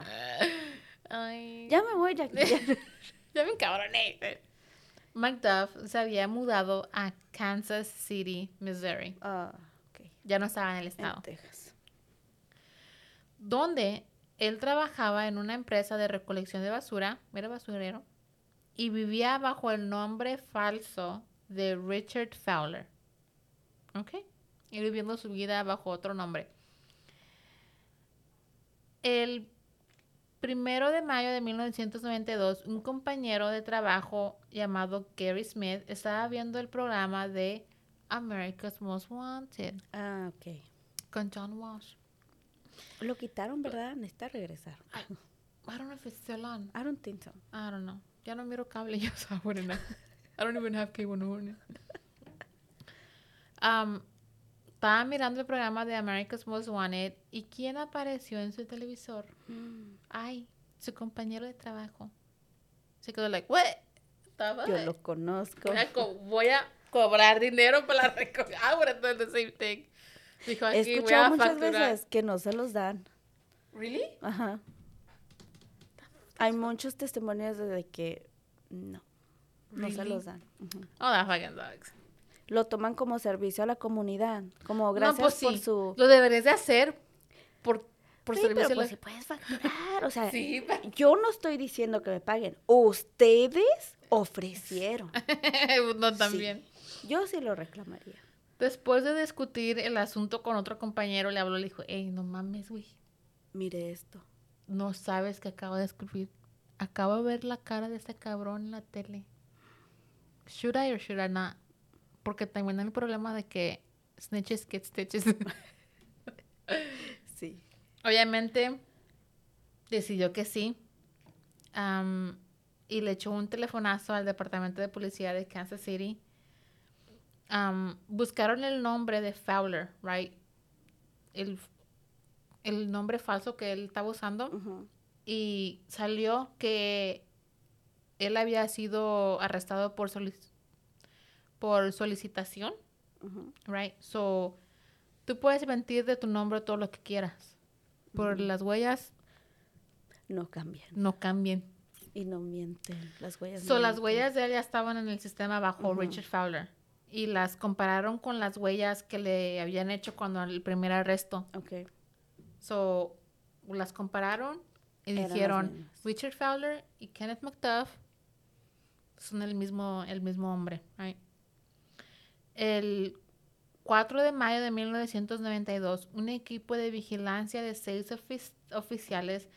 S2: ay,
S1: ya me voy, ya.
S2: ya me encabroné. Macduff se había mudado a Kansas City, Missouri.
S1: Ah, ok.
S2: Ya no estaba en el
S1: En
S2: estado.
S1: Texas.
S2: Donde él trabajaba en una empresa de recolección de basura, era basurero, y vivía bajo el nombre falso de Richard Fowler. ¿Ok? Y viviendo su vida bajo otro nombre. El primero de mayo de 1992, un compañero de trabajo llamado Gary Smith estaba viendo el programa de America's Most Wanted
S1: Ah, ok.
S2: con John Walsh.
S1: Lo quitaron, ¿verdad? Necesita regresar.
S2: I don't know if it's still on.
S1: I don't think so.
S2: I don't know. Ya no miro cable yo, so I wouldn't know. I don't even have cable no more. Um, estaba mirando el programa de America's Most Wanted y ¿quién apareció en su televisor? Ay, su compañero de trabajo. Se quedó like, what? Estaba
S1: Yo lo conozco.
S2: Voy a cobrar dinero para la recoger. I would have done the same thing. Dijo
S1: He
S2: aquí, voy a
S1: escuchado muchas
S2: facturar.
S1: veces que no se los dan.
S2: ¿Really?
S1: Ajá. Hay muchos testimonios de que no, no se los dan. Ujú.
S2: Oh, that fucking sucks.
S1: Lo toman como servicio a la comunidad, como
S2: no,
S1: gracias
S2: pues sí.
S1: por su...
S2: Lo deberías de hacer por, por
S1: Sí,
S2: servicio.
S1: pero
S2: a
S1: pues
S2: la-
S1: si puedes facturar, o sea,
S2: Sí, pero-
S1: yo no estoy diciendo que me paguen, ustedes ofrecieron.
S2: no, también.
S1: Yo sí lo reclamaría.
S2: Después de discutir el asunto con otro compañero, le habló y le dijo, hey, no mames, güey.
S1: Mire esto.
S2: No sabes que acabo de escribir. Acabo de ver la cara de este cabrón en la tele. Should I or should I not? Porque también hay el problema de que snitches get stitches.
S1: Sí.
S2: Obviamente, decidió que sí. y le echó un telefonazo al departamento de policía de Kansas City. Buscaron el nombre de Fowler, right? El, el nombre falso que él estaba usando. Y salió que él había sido arrestado por, solic- por solicitación, right? So, tú puedes mentir de tu nombre todo lo que quieras. Por las huellas
S1: No cambian
S2: no cambien.
S1: y no mienten. Las huellas.
S2: So,
S1: no
S2: las
S1: mienten.
S2: huellas de él ya estaban en el sistema bajo. Richard Fowler. Y las compararon con las huellas que le habían hecho cuando el primer arresto.
S1: Ok.
S2: So, las compararon y
S1: Eran
S2: dijeron. Richard Fowler y Kenneth McDuff son el mismo, el mismo hombre. right? El 4 de mayo de 1992, un equipo de vigilancia de seis ofic- oficiales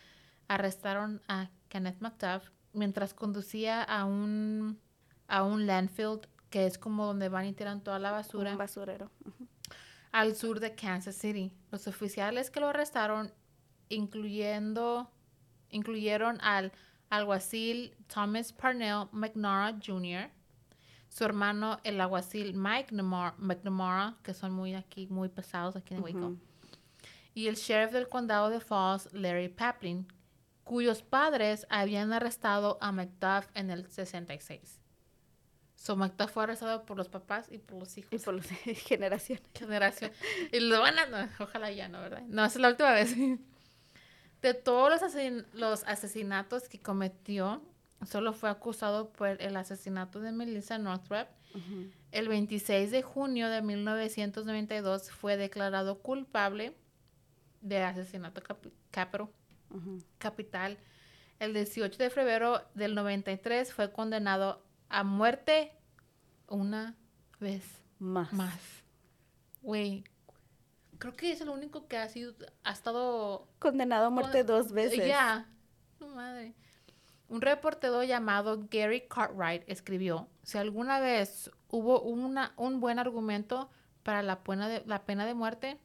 S2: arrestaron a Kenneth McDuff, mientras conducía a un, a un landfill, que es como donde van y tiran toda la basura,
S1: Un basurero.
S2: Al sur de Kansas City. Los oficiales que lo arrestaron, incluyendo, incluyeron al alguacil Thomas Parnell McNamara Jr., su hermano el alguacil Mike Namar- McNamara, que son muy aquí, muy pesados aquí en Waco,
S1: Ujú.
S2: y el sheriff del condado de Falls, Larry Paplin, cuyos padres habían arrestado a McDuff en el 66. So McDuff fue arrestado por los papás y por los hijos
S1: Y por las generaciones.
S2: generación. Y lo van a... no, ojalá ya no, ¿verdad? No, esa es la última vez. De todos los, asesin- los asesinatos que cometió, solo fue acusado por el asesinato de Melissa Northrup. El 26 de junio de 1992 fue declarado culpable de asesinato capi- capro- capital. El 18 de febrero del 93 fue condenado a muerte una vez
S1: Más.
S2: más. Güey, creo que es el único que ha sido, ha estado...
S1: Condenado a muerte
S2: con-
S1: dos veces.
S2: Ya. Madre. Un reportero llamado Gary Cartwright escribió, si alguna vez hubo una, un buen argumento para la pena de, la pena de muerte,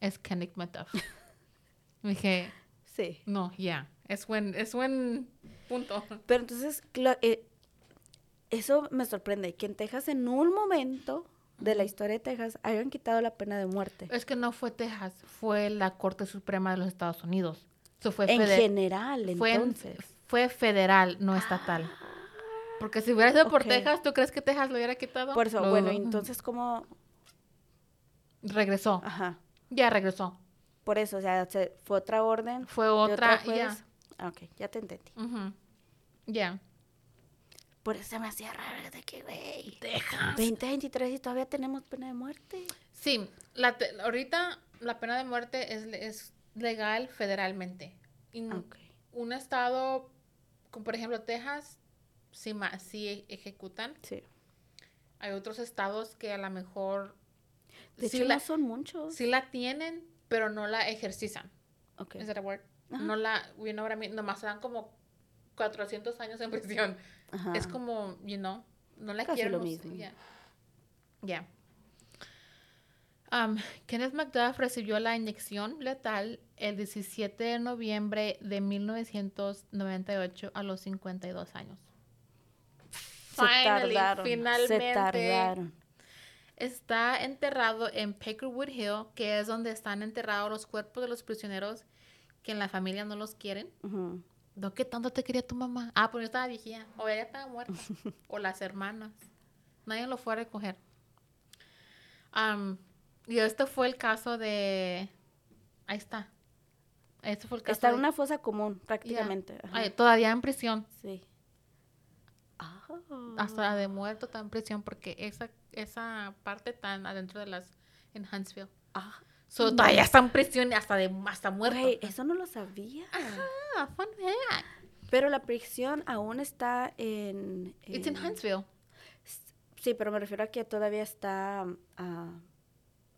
S2: es Kenneth McDuff. Dije,
S1: Sí.
S2: no, ya, es buen, es buen punto.
S1: Pero entonces, eh, eso me sorprende, que en Texas en un momento de la historia de Texas hayan quitado la pena de muerte.
S2: Es que no fue Texas, fue la Corte Suprema de los Estados Unidos. Eso fue
S1: En general,
S2: fue, en- fue federal, no estatal. Porque si hubiera sido por. Texas, ¿tú crees que Texas lo hubiera quitado?
S1: Por eso, bueno, entonces como,
S2: Regresó.
S1: ajá,
S2: Ya regresó.
S1: por eso, o sea, se- fue otra orden.
S2: Fue otra, ya.
S1: Ah, Ok, ya te entendí.
S2: Ya.
S1: Por eso se me hacía raro de que, güey,
S2: Texas.
S1: 2023 y todavía tenemos pena de muerte.
S2: Sí, la te- ahorita la pena de muerte es, es legal federalmente. Y
S1: Ok.
S2: un estado, como por ejemplo Texas, sí, ma- sí e- ejecutan.
S1: Sí.
S2: Hay otros estados que a lo mejor
S1: De
S2: sí
S1: hecho,
S2: la,
S1: no son muchos.
S2: sí la tienen, pero no la ejercitan.
S1: Ok.
S2: ¿Es that a word?
S1: Ajá.
S2: No la, you know what I mean? Nomás dan como 400 años en prisión.
S1: Ajá.
S2: Es como, you know, no la
S1: Casi
S2: quieren.
S1: lo mismo.
S2: Ya. Ya. Um, Kenneth McDuff recibió la inyección letal el 17 de noviembre de 1998 a los 52 años.
S1: Se
S2: Finally,
S1: tardaron.
S2: finalmente.
S1: Se tardaron.
S2: Está enterrado en Peckerwood Hill, que es donde están enterrados los cuerpos de los prisioneros que en la familia no los quieren.
S1: Ujú.
S2: ¿No qué tanto te quería tu mamá? Ah, pues yo estaba viejía. O ella estaba muerta. o las hermanas. Nadie lo fue a recoger. Am, y este fue el caso de... Ahí está. Este fue el caso
S1: Está en
S2: de-
S1: una fosa común, prácticamente.
S2: Ay, todavía en prisión.
S1: Sí. Ah.
S2: Hasta de muerto está en prisión porque esa, esa parte tan adentro de las... En Huntsville.
S1: Ah.
S2: So, todavía está en prisión hasta, de, hasta muerto.
S1: Eso no lo sabía.
S2: Ah, fun fact.
S1: Pero la prisión aún está en...
S2: It's in Huntsville.
S1: Sí, pero me refiero a que todavía está ah,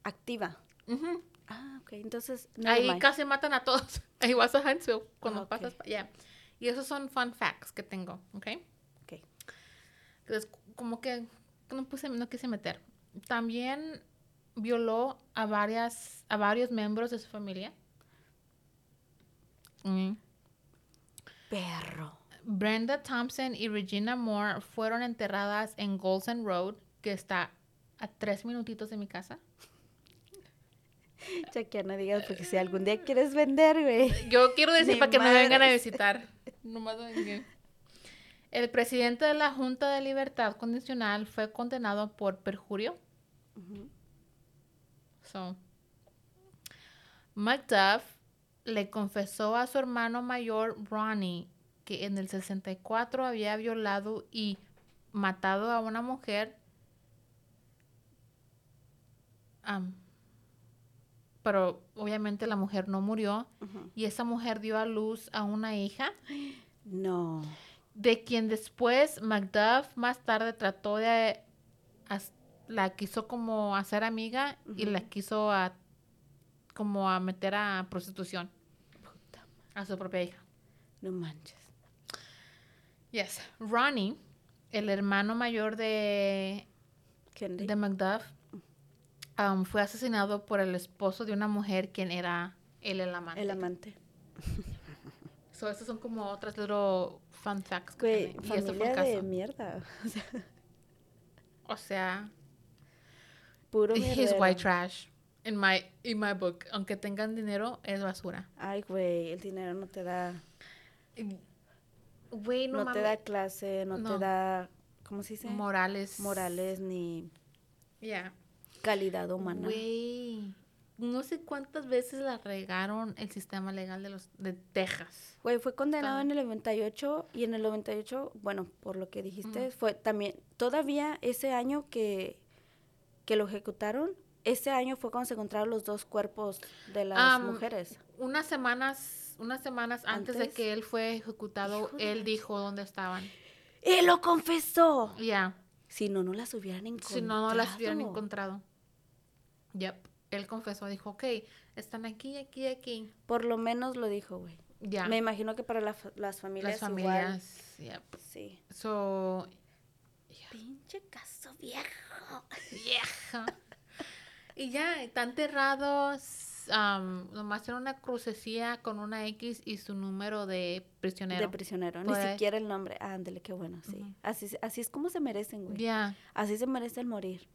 S1: activa. Ah, ok. Entonces, never
S2: Ahí
S1: mind.
S2: casi matan a todos. Ahí vas a Huntsville cuando
S1: Ah, ok.
S2: pasas allá. Y esos son fun facts que tengo, ¿ok?
S1: Ok.
S2: Entonces, como que no puse, no quise meter. También violó a varias, a varios miembros de su familia. Mm.
S1: Perro.
S2: Brenda Thompson y Regina Moore fueron enterradas en Golden Road, que está a tres minutitos de mi casa.
S1: No digas, porque si algún día quieres vender, güey.
S2: Yo quiero decir para que me vengan a visitar. Nomás. El presidente de la Junta de Libertad Condicional fue condenado por perjurio. So, McDuff le confesó a su hermano mayor Ronnie que en el 64 había violado y matado a una mujer. Pero obviamente la mujer no murió y esa mujer dio a luz a una hija
S1: No.
S2: de quien después Macduff más tarde trató de la quiso como hacer amiga y la quiso a, como a meter a prostitución a su propia hija.
S1: No manches.
S2: Yes. Ronnie, el hermano mayor de, de Macduff, um, fue asesinado por el esposo de una mujer quien era él el amante.
S1: El amante.
S2: So, estos son como otras little fun facts. que
S1: Güey.
S2: Y fue
S1: familia de mierda. O sea, Puro
S2: he's
S1: mierdero.
S2: white trash. In my, in my book. Aunque tengan dinero, es basura.
S1: Ay, güey, el dinero no te da,
S2: Güey, no,
S1: no, te da clase, no,
S2: No.
S1: te da, ¿cómo se dice?
S2: Morales.
S1: Morales ni
S2: Yeah.
S1: calidad humana.
S2: Güey. No sé cuántas veces la regaron el sistema legal de los de Texas.
S1: Güey, fue condenado en el 98 y en el 98, bueno, por lo que dijiste, fue también, todavía ese año que, que lo ejecutaron, ese año fue cuando se encontraron los dos cuerpos de las mujeres.
S2: Unas semanas, unas semanas antes, de que él fue ejecutado, él dijo dónde estaban.
S1: ¡Y lo confesó!
S2: Ya.
S1: Si no, no las hubieran encontrado.
S2: Si no, no las hubieran encontrado. Yep. Él confesó, dijo, ok, están aquí, aquí, aquí.
S1: Por lo menos lo dijo, güey.
S2: Ya.
S1: Me imagino que para la las familias
S2: Las
S1: igual.
S2: familias. Yep.
S1: Sí.
S2: So,
S1: Pinche caso viejo.
S2: Vieja. y ya, están enterrados. am, nomás tiene una crucecilla con una X y su número de prisionero.
S1: De prisionero. Ni
S2: ahí.
S1: siquiera el nombre. Ándale, qué bueno, sí. así, se- así es como se merecen, güey.
S2: Ya,
S1: Así se merecen morir.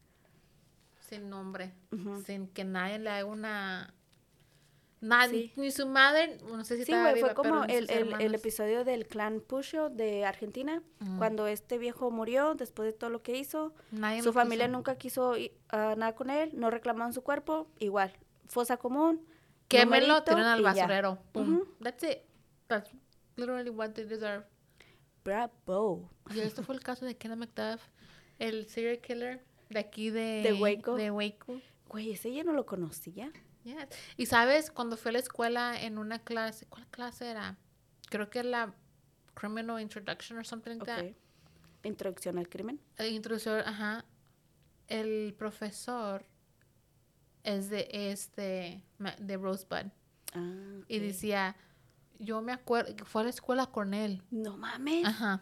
S2: sin nombre. Sin que nadie le haga una. Nadie,
S1: Sí.
S2: ni su madre, no sé si
S1: Sí, güey, fue como el, el- el episodio del clan Pusho de Argentina, cuando este viejo murió después de todo lo que hizo.
S2: Nadie
S1: su familia
S2: quiso.
S1: nunca quiso ah, nada con él, no reclamaron su cuerpo, igual. Fosa común.
S2: Quémelo, tiran al basurero. Pum.
S1: Ujú.
S2: That's it. That's literally what they deserve.
S1: Bravo.
S2: Y esto fue el caso de Kenneth McDuff, el serial killer de aquí de,
S1: De Waco.
S2: De Waco.
S1: Güey, ese ya no lo conocía.
S2: Yes. Y sabes, cuando fui a la escuela en una clase, ¿cuál clase era? Creo que era la Criminal Introduction or something like that.
S1: Introducción al crimen.
S2: El introductor, ajá. El profesor es de este de Rosebud
S1: Ah,
S2: y decía, yo me acuerdo que fue a la escuela con él.
S1: No mames.
S2: Ajá.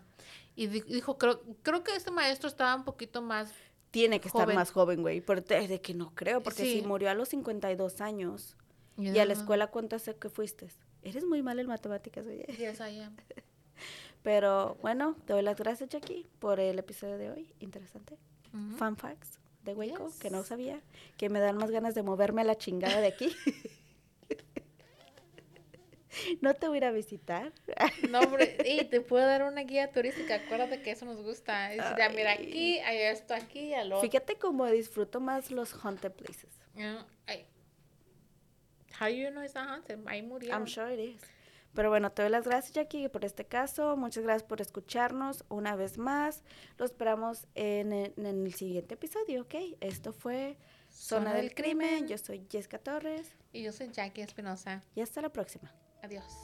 S2: Y di- dijo, creo, creo que este maestro estaba un poquito más
S1: Tiene que estar
S2: Joven.
S1: más joven, güey. Pero de, de que no creo, porque
S2: Sí.
S1: si murió a los 52 años. ¿Y a la escuela cuánto hace que fuiste? Eres muy mal en matemáticas, oye.
S2: Yes, I am.
S1: Pero bueno, te doy las gracias, Jackie, por el episodio de hoy. Interesante.
S2: Ujú.
S1: Fun facts de Waco, que no
S2: Yes.
S1: sabía. Que me dan más ganas de moverme a la chingada de aquí. no te voy a ir a visitar.
S2: No, hombre, y te puedo dar una guía turística. Acuérdate que eso nos gusta. Dice, ya, mira, aquí hay esto, aquí, al otro.
S1: Fíjate cómo disfruto más los haunted places.
S2: Know, ay. How you know it's not haunted? Ahí murieron.
S1: I'm sure it is. Pero bueno, te doy las gracias, Jackie, por este caso. Muchas gracias por escucharnos una vez más. Lo esperamos en, el- en el siguiente episodio, ¿ok? Esto fue Zona, del, crimen. Yo soy Jessica Torres.
S2: Y yo soy Jackie Espinosa.
S1: Y hasta la próxima.
S2: Adiós.